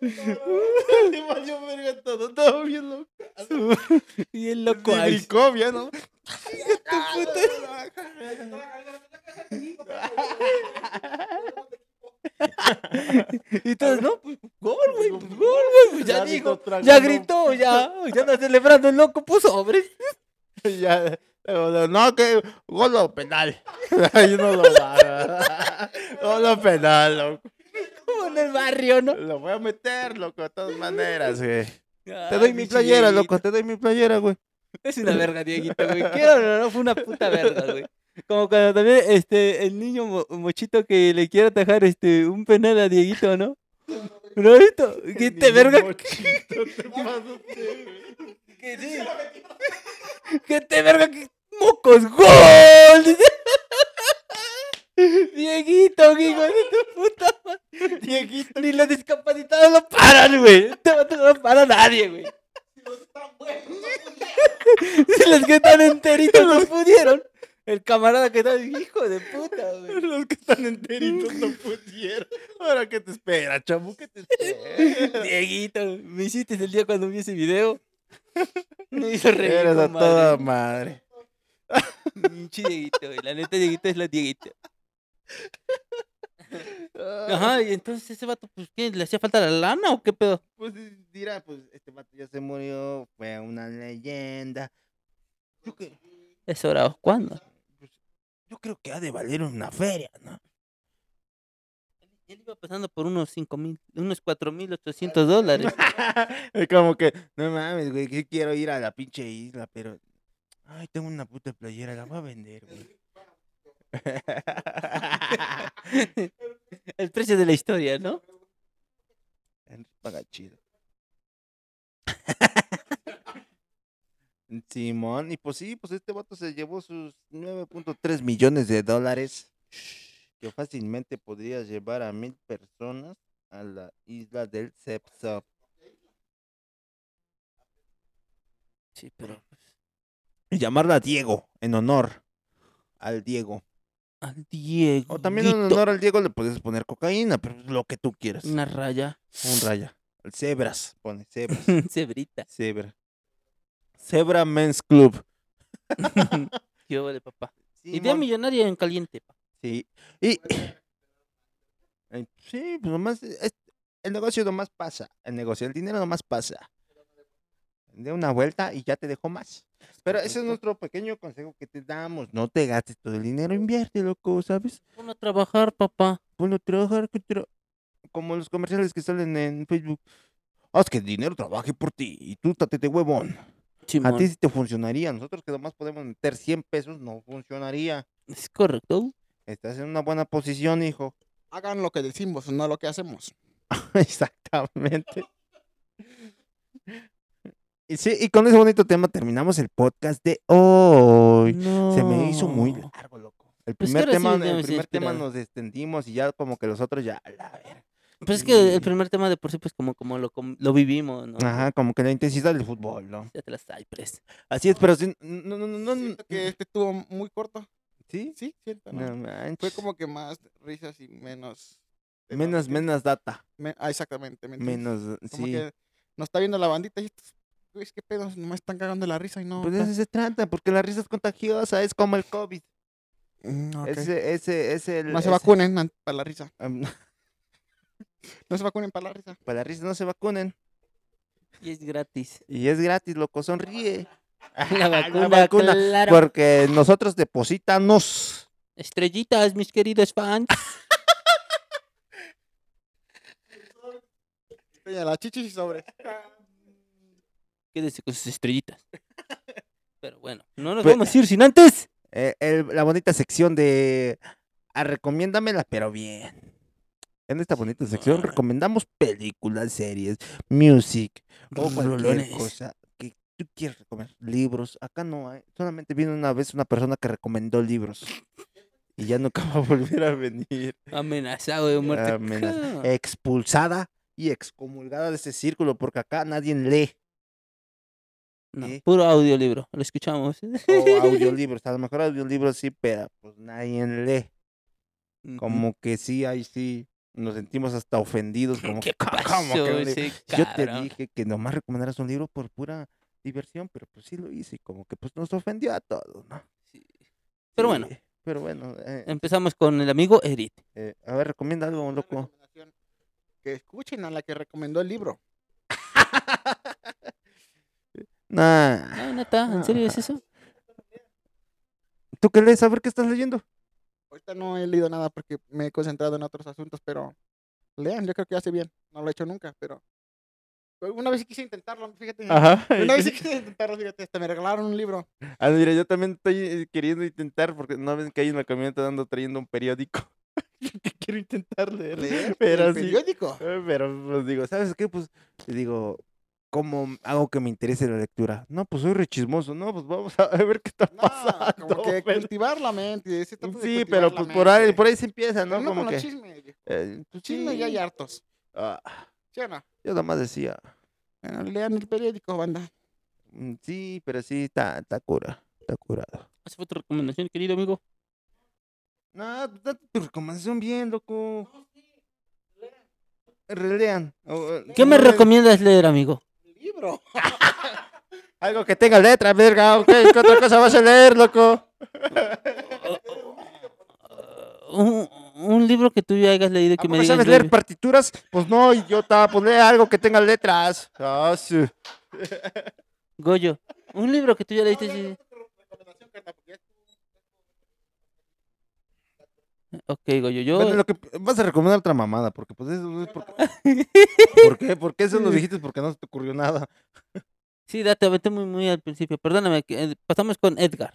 Le valió verga todo, estaba bien loco. Y el loco ahí. ¿no? Y todos, ¿no? Pues, gol, güey, pues, gol, güey. Pues ya tragando. ya gritó, ya. Ya está celebrando el loco, puso sobre. Ya, no, que gol o penal. No lo. Gol o penal, loco. Como en el barrio, ¿no? Lo voy a meter, loco, de todas maneras, güey. Te doy mi playera, loco, te doy mi playera, güey. Es una verga, Dieguito, güey. Quiero no, no, fue una puta verga, güey. Como cuando también este, el niño mo- mochito que le quiere atajar este, un penal a Dieguito, ¿no? ¿No visto? ¿Qué te verga? Que sí. ¿Qué te verga? ¿Qué mocos? ¡Gol! Dieguito, hijo de tu puta madre. Dieguito. Ni los discapacitados lo paran, güey. Este no lo para nadie, güey. Si los que están enteritos los pudieron. El camarada que está, hijo de puta, güey. Los que están enteritos no pusieron. Ahora, ¿qué te espera, chamo? ¿Qué te espera? Dieguito, me hiciste el día cuando vi ese video. Me hizo reír. Eres a con toda madre. madre. Pinche Dieguito, güey. La neta, Dieguito es la Dieguito. Ajá, y entonces ese vato, pues, ¿qué? ¿Le hacía falta la lana o qué pedo? Pues dirá, pues este vato ya se murió, fue una leyenda. Yo, que- Es hora, ¿cuándo? pues, yo creo que ha de valer una feria, ¿no? Él iba pasando por unos 5 mil, unos 4 mil 800 dólares. Es como que, no mames, güey, que quiero ir a la pinche isla, pero. Ay, tengo una puta playera, la voy a vender, güey. El precio de la historia, ¿no? Paga chido. Simón, y pues sí, pues este vato se llevó sus 9.3 millones de dólares que fácilmente podría llevar a mil personas a la isla del Sepsop. Sí, pero pues, Y llamarla Diego, en honor al Diego. Al Diego. O también en honor al Diego le puedes poner cocaína, pero lo que tú quieras. Una raya. Un raya. El Zebras, pone Zebras. Cebrita. Zebra. Zebra Men's Club. Qué de papá. Idea Simón. millonaria en caliente, pa. Sí. Y. Ay, Sí, pues nomás. es- el negocio nomás pasa. El negocio, el dinero nomás pasa. De una vuelta y ya te dejo más. Pero ese es nuestro pequeño consejo que te damos. No te gastes todo el dinero, invierte, loco, ¿sabes? Pon a trabajar, papá. Ponlo a trabajar, como los comerciales que salen en Facebook. Haz que el dinero trabaje por ti y tú tate de huevón. A Simón. ti sí te funcionaría. Nosotros que nomás podemos meter 100 pesos, no funcionaría. Es correcto. Estás en una buena posición, hijo. Hagan lo que decimos, no lo que hacemos. Exactamente. Y sí, y con ese bonito tema terminamos el podcast de hoy. Se me hizo muy largo, loco. El Pues primer sí tema, el primer tema nos extendimos y ya como que los otros ya, la. Pues es que el primer tema de por sí, pues como, como lo, com- lo vivimos, ¿no? Ajá, como que la intensidad del fútbol, ¿no? Ya te las Cypress. Así es, pero sí, no, no, no, no, Siento que este estuvo muy corto. ¿Sí? Sí. No Fue como que más risas y menos... Menos, menos data. me- ah, exactamente. Menos, Como sí. que nos está viendo la bandita y estos, güeyes, qué pedo, no me están cagando la risa y no. Pues de eso se trata, porque la risa es contagiosa, es como el COVID. Mm, ok. Ese, ese, ese, el- no se ese- vacunen para la risa. am, No se vacunen para la risa. para la risa no se vacunen. Y es gratis. Y es gratis, loco, sonríe. La vacuna, vacuna, claro. Porque nosotros depositanos. Estrellitas, mis queridos fans. Peña, la chichis y sobre. Quédese con sus estrellitas. Pero bueno, no nos vamos a ir sin antes. Eh, el- la bonita sección de ah, recomiéndamela, pero bien. En esta bonita sección recomendamos películas, series, music o cualquier cosa que tú quieras recomendar. Libros, acá no hay. Solamente vino una vez una persona que recomendó libros. Y ya nunca va a volver a venir. Amenazado de muerte. Ca- Expulsada y excomulgada de ese círculo, porque acá nadie lee. No, ¿Sí? puro audiolibro. Lo escuchamos. O audiolibros. A lo mejor audiolibros sí, pero pues nadie lee. Como que sí, ahí sí nos sentimos hasta ofendidos, como ¿Qué que, "¿Cómo pasó, que un libro?". ese Yo te dije que nomás recomendaras un libro por pura diversión, pero pues sí lo hice y como que pues nos ofendió a todos, ¿no? Sí. Pero bueno. Pero bueno, eh, Empezamos con el amigo Erit. eh, a ver, recomienda algo, loco. Que escuchen a la que recomendó el libro. Nah. No, neta, ¿en serio es eso? ¿Tú qué lees? A ver qué estás leyendo. Ahorita no he leído nada porque me he concentrado en otros asuntos, pero lean, yo creo que hace bien. No lo he hecho nunca, pero una vez sí quise intentarlo, fíjate. Ajá. Una vez quise intentarlo, fíjate, hasta me regalaron un libro. Ah, mira, yo también estoy eh, queriendo intentar, porque no ven que hay en la camioneta dando trayendo un periódico. que quiero intentar leer. Leer pero el sí. periódico. Eh, Pero pues digo, ¿sabes qué? Pues digo, ¿cómo hago que me interese la lectura? No, pues soy rechismoso, no, pues vamos a ver qué está No, pasando. como que pero- cultivar la mente. ese tipo de Sí, cultivar pero pues por ahí, por ahí se empieza, Pero ¿no? Como con que. los chismes. viejo. eh, pues, ya hay sí. hartos. Ah, ¿Sí o no? yo nada más decía, Bueno, lean el periódico, banda. mm, sí, pero sí, está, está cura, está curado. Esa fue tu recomendación, querido amigo. No, date tu recomendación bien, loco. Relean. ¿Qué me recomiendas leer, amigo? Libro. Algo que tenga letra, verga. ok, ¿Qué otra cosa vas a leer, loco? Un, un libro que tú ya hayas leído ¿A que me digas. sabes leer partituras? Pues no, idiota. Pues lee algo que tenga letras. Ah, sí. Goyo, un libro que tú ya leíste. sí. Ok, Goyo, yo. Bueno, lo que vas a recomendar otra mamada, porque pues eso es porque... ¿Por qué? ¿Por qué eso lo dijiste? Porque no se te ocurrió nada. Sí, date, vete muy, muy al principio. Perdóname, que, eh, pasamos con Edgar.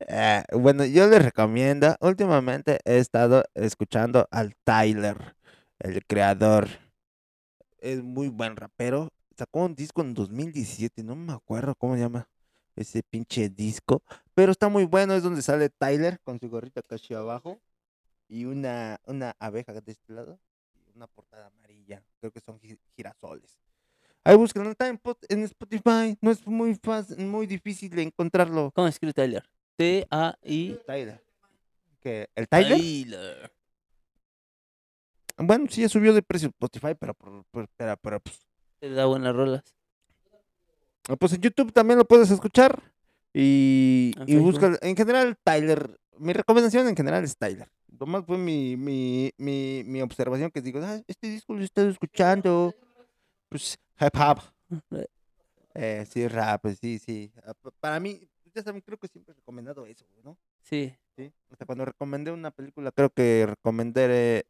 Eh, bueno, yo les recomiendo, últimamente he estado escuchando al Tyler, el creador. Es muy buen rapero. Sacó un disco en 2017, no me acuerdo cómo se llama ese pinche disco, pero está muy bueno, es donde sale Tyler con su gorrita casi abajo y una, una abeja de este lado y una portada amarilla, creo que son gi- girasoles. Ahí búsquenlo, está en, pot- en Spotify, no es muy fácil, muy difícil de encontrarlo. ¿Cómo escribe Tyler? T-A-I. Tyler. ¿Qué? ¿El Tyler? Tyler. Bueno, sí, ya subió de precio Spotify, pero, por- pero, pero, pues, Te da buenas rolas. ah, pues en YouTube también lo puedes escuchar. Y, En y busca, en general, Tyler. Mi recomendación en general es Tyler. Nomás fue mi, mi, mi, mi observación que digo, ah, este disco lo he estado escuchando. Pues, hip hop. Eh, sí, rap, pues, sí, sí. Ah, pa- Para mí, ya saben, creo que siempre he recomendado eso, ¿no? Sí. Sí. Hasta cuando recomendé una película, creo que recomendé eh,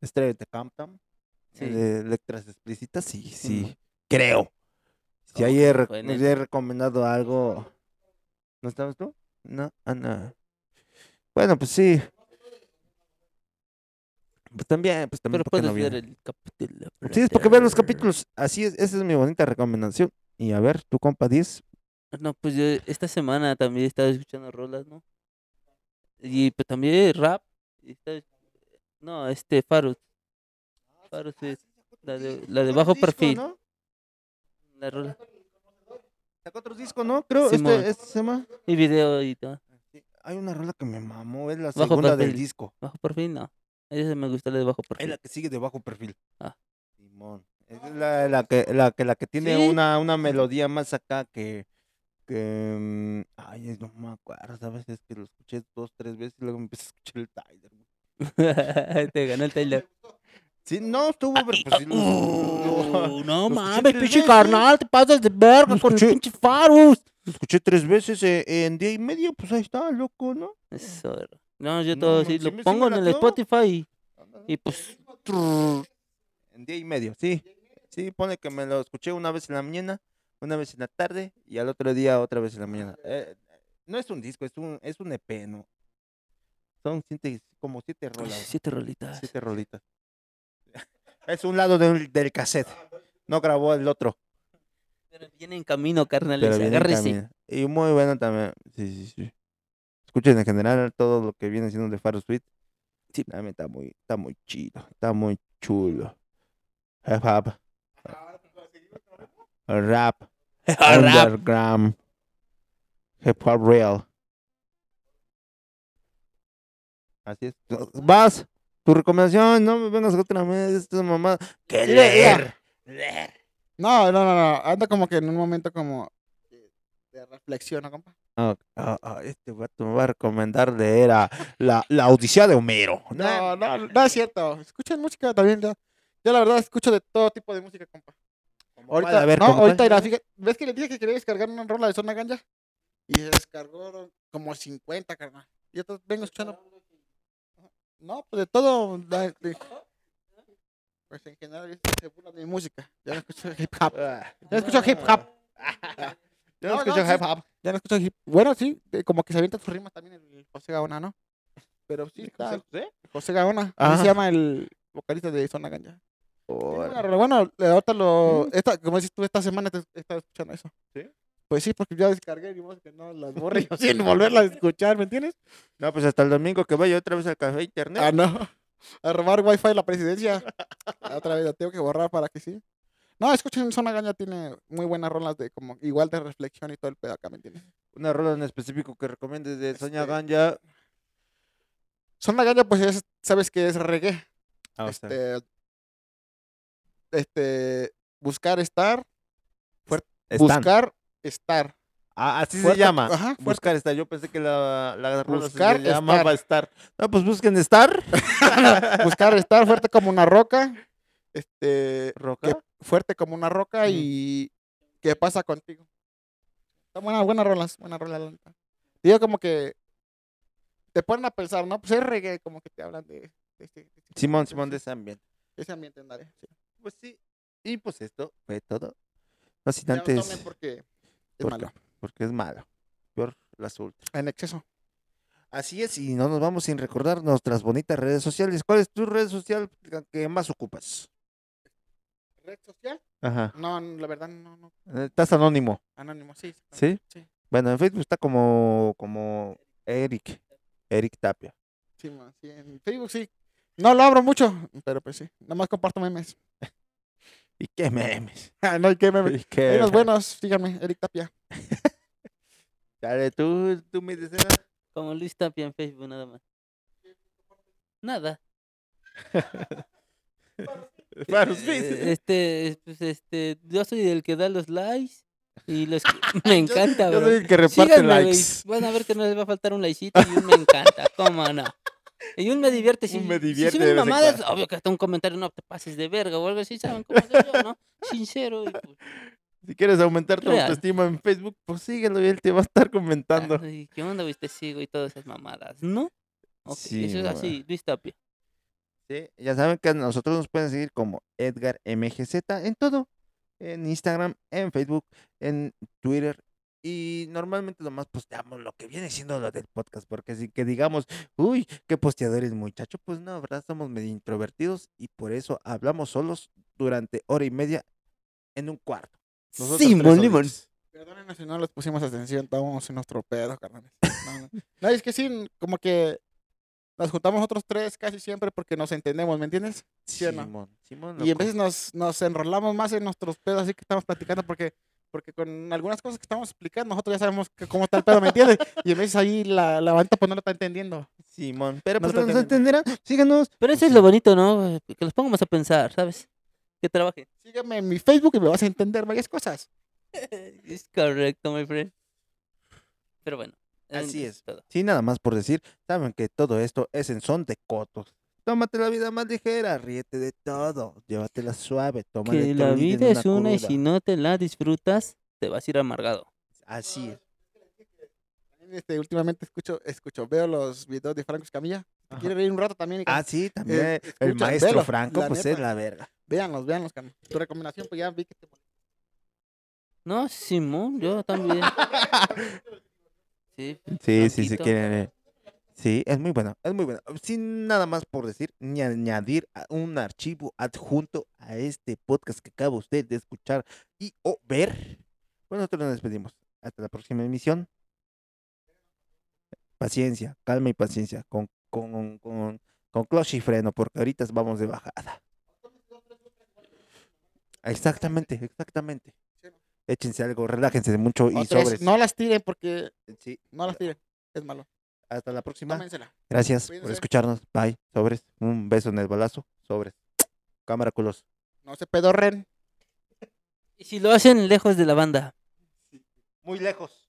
Estrella de Camptown. Sí. de letras explícitas, sí, sí, creo. Si Oh, rec- bueno. he recomendado algo, ¿no estabas tú? No, ah, no. Bueno, pues sí. Pues también, pues también, Pero ¿por qué puedes no ver el capítulo. Sí, es porque ver los capítulos, así es, esa es mi bonita recomendación. Y a ver, tu compa 10. No, pues yo esta semana también he estado escuchando rolas, ¿no? Y pues también rap. estaba- No, este, Farus. Farus es la de, la de bajo perfil. La rola. Sacó otro disco, ¿no? Creo, Simón. este, este se llama. Y video y todo. Hay una rola que me mamó, es la Bajo segunda del disco. Bajo perfil, no. Esa me gusta la de bajo Es perfil. la que sigue de bajo perfil. Ah. Simón. Es la, la que, la que la que tiene Sí. una, una melodía más acá que. que mm, ay, no me acuerdo, ¿sabes? Es que lo escuché dos, tres veces y luego me empecé a escuchar el Tyler. Te ganó el Taylor. Sí, no, estuvo, pero pues sí. lo- lo- Uh, no escuché mames, tres pinche veces. carnal, te pasas de verga con el escuché. pinche Farus. lo escuché tres veces eh, en día y medio, pues ahí está, loco, ¿no? Eso, no, yo No, todo sí lo me- sí pongo me en el. Spotify y, y pues En día y medio, sí. Sí, pone que me lo escuché una vez en la mañana, una vez en la tarde y al otro día otra vez en la mañana. Eh, no es un disco, es un, es un EP, ¿no? Son siete, como siete rolas. siete rolitas. Siete rolitas. Es un lado del, del cassette. No grabó el otro. Pero viene en camino, carnal, Pero viene agárrese. Y muy bueno también. Sí, sí, sí. Escuchen en general todo lo que viene siendo de Faro Sweet. Sí. También está muy, está muy chido. Está muy chulo. Hip hop. Rap. Rap. Underground. Hip hop real. Así es. Vas. Tu recomendación, no me vengas otra vez, esta mamá. Que Mira, leer. No, no, no, no. Anda como que en un momento como de, reflexión, ¿no, compa? Ah, ah, ah, este vato me va a recomendar leer a la, la Odisea de Homero. No, no, no es cierto. Escuchen música también. Ya. Yo la verdad escucho de todo tipo de música, compa. Ahorita, a ver, no, ¿cómo ahorita irá, fíjate, ¿ves que le dije que quería descargar una rola de Zona Ganja? Y se descargó como 50, carnal. Y entonces vengo escuchando. No, pues de todo. la- de- Pues en general se burlan de mi música. Ya no escucho hip hop. Ah, Ya no escucho hip hop. Yo no No, escucho no, hip hop. Ya no escucho hip Bueno, sí, de- como que se avienta sus rimas también el José Gaona, ¿no? Pero sí, está, José Gaona. Así se llama el vocalista de Zona Ganja. Bueno, ahorita lo. Esta, como dices tú, esta semana te estado escuchando eso. ¿Sí? Pues sí, porque ya descargué y vos que no las borré yo sin volverla a escuchar, ¿me entiendes? No, pues hasta el domingo que vaya otra vez al café internet. Ah, no. A robar wifi de la presidencia. Otra vez la tengo que borrar para que sí. No, escuchen, Zona Ganja tiene muy buenas rolas de como igual de reflexión y todo el pedo acá, ¿me entiendes? Una rola en específico que recomiendes de Soña Este, Ganja. Zona Ganja, pues es, sabes que es reggae. Ah, o sea, este, este, buscar estar, Stan. buscar estar. Ah, así se llama. ajá, buscar estar. Yo pensé que la, la rola se Buscar llamaba estar. No, pues busquen estar. buscar estar fuerte como una roca. Este, Roca. que- fuerte como una roca y qué pasa contigo. Están buenas, buenas rolas, buenas rolas. Digo como que te ponen a pensar, ¿no? Pues es reggae, como que te hablan de, de este, de este- Simón, Simón de ese- ambiente. ese ambiente, ándale, sí. Pues sí. Y pues esto fue todo. No sin no antes, tomen porque es ¿Por malo. porque es malo. Peor las ultras. En exceso. Así es, y no nos vamos sin recordar nuestras bonitas redes sociales. ¿Cuál es tu red social que más ocupas? ¿Red social? Ajá. No, la verdad no, no. Eh, Estás anónimo, Anónimo, sí. ¿sí? Sí. Bueno, en Facebook está como, como Eric, Eric Tapia. Sí, sí, en Facebook sí. No lo abro mucho, pero pues sí. Nada más comparto memes. ¿Y qué memes? no hay que memes. ¿Y Hay unos buenos, síganme, Eric Tapia. Dale, tú, tú me dices. Como Luis Tapia en Facebook nada más. Nada. Faros, Eh, Este, pues este, yo soy el que da los likes y los me encanta, Yo bro. soy el que reparte Síganme, likes. Van a ver que no les va a faltar un likecito y un me encanta, cómo no. Y un me divierte. Si, Un me si suben mamadas, obvio que hasta un comentario no te pases de verga o algo así, ¿saben cómo soy yo, no? Sincero y pues, Si quieres aumentar tu Real. autoestima en Facebook, pues síguelo y él te va a estar comentando. ay, ¿qué onda, güey? Te sigo y todas esas mamadas, ¿no? Sí, eso es así, Luis Tapia. Sí, ya saben que a nosotros nos pueden seguir como Edgar MGZ en todo. En Instagram, en Facebook, en Twitter. Y normalmente nomás posteamos lo que viene siendo lo del podcast. Porque si que digamos, uy, qué posteadores muchacho, pues no, ¿verdad? Somos medio introvertidos y por eso hablamos solos durante hora y media en un cuarto. Nosotros Simón Limón. Perdónenos si no les pusimos atención, estábamos en nuestro pedo, carnales. No, no. No, es que sí, como que nos juntamos nosotros tres casi siempre porque nos entendemos, ¿me entiendes? ¿Sí o no? Simón, Simón, Y en veces nos, nos enrolamos más en nuestros pedos así que estamos platicando porque, porque con algunas cosas que estamos explicando nosotros ya sabemos que cómo está el pedo, ¿me entiendes? Y en veces ahí la, la banda pues no lo está entendiendo. Simón. Pero No pues te nos entenderán. Síganos. Pero eso es lo bonito, ¿no? Que los pongamos a pensar, ¿sabes? Que trabajen. Sígueme en mi Facebook y me vas a entender varias cosas. Es correcto, my friend. Pero bueno. Así es. todo. Sí, nada más por decir, saben que todo esto es en son de cotos. Tómate la vida más ligera, ríete de todo, llévatela suave, toma Que la vida es una y si no te la disfrutas, te vas a ir amargado. Así es. También, Este, últimamente escucho, escucho, veo los videos de Franco Escamilla. Si quiere reír un rato también, Ah, sí, también el escucha, maestro velo, Franco, pues es la verga. véanlos, véanlos, carnal. Tu recomendación, pues ya vi que te No, Simón, yo también. Sí, Sí, sí, sí Franquito. quieren. eh. Sí, es muy bueno, es muy bueno. Sin nada más por decir, ni añadir a un archivo adjunto a este podcast que acaba usted de escuchar y o ver. Bueno, nosotros nos despedimos. Hasta la próxima emisión. Paciencia, calma y paciencia, con, con, con, con clutch y freno, porque ahorita vamos de bajada. Exactamente, exactamente. Échense algo, relájense mucho y sobres. No las tiren porque Sí, no las tiren. Es malo. Hasta la próxima. Tómensela. Gracias por escucharnos. Bye. Sobres. Un beso en el balazo. Sobres. Cámara culos. No se pedorren. Y si lo hacen lejos de la banda. Muy lejos.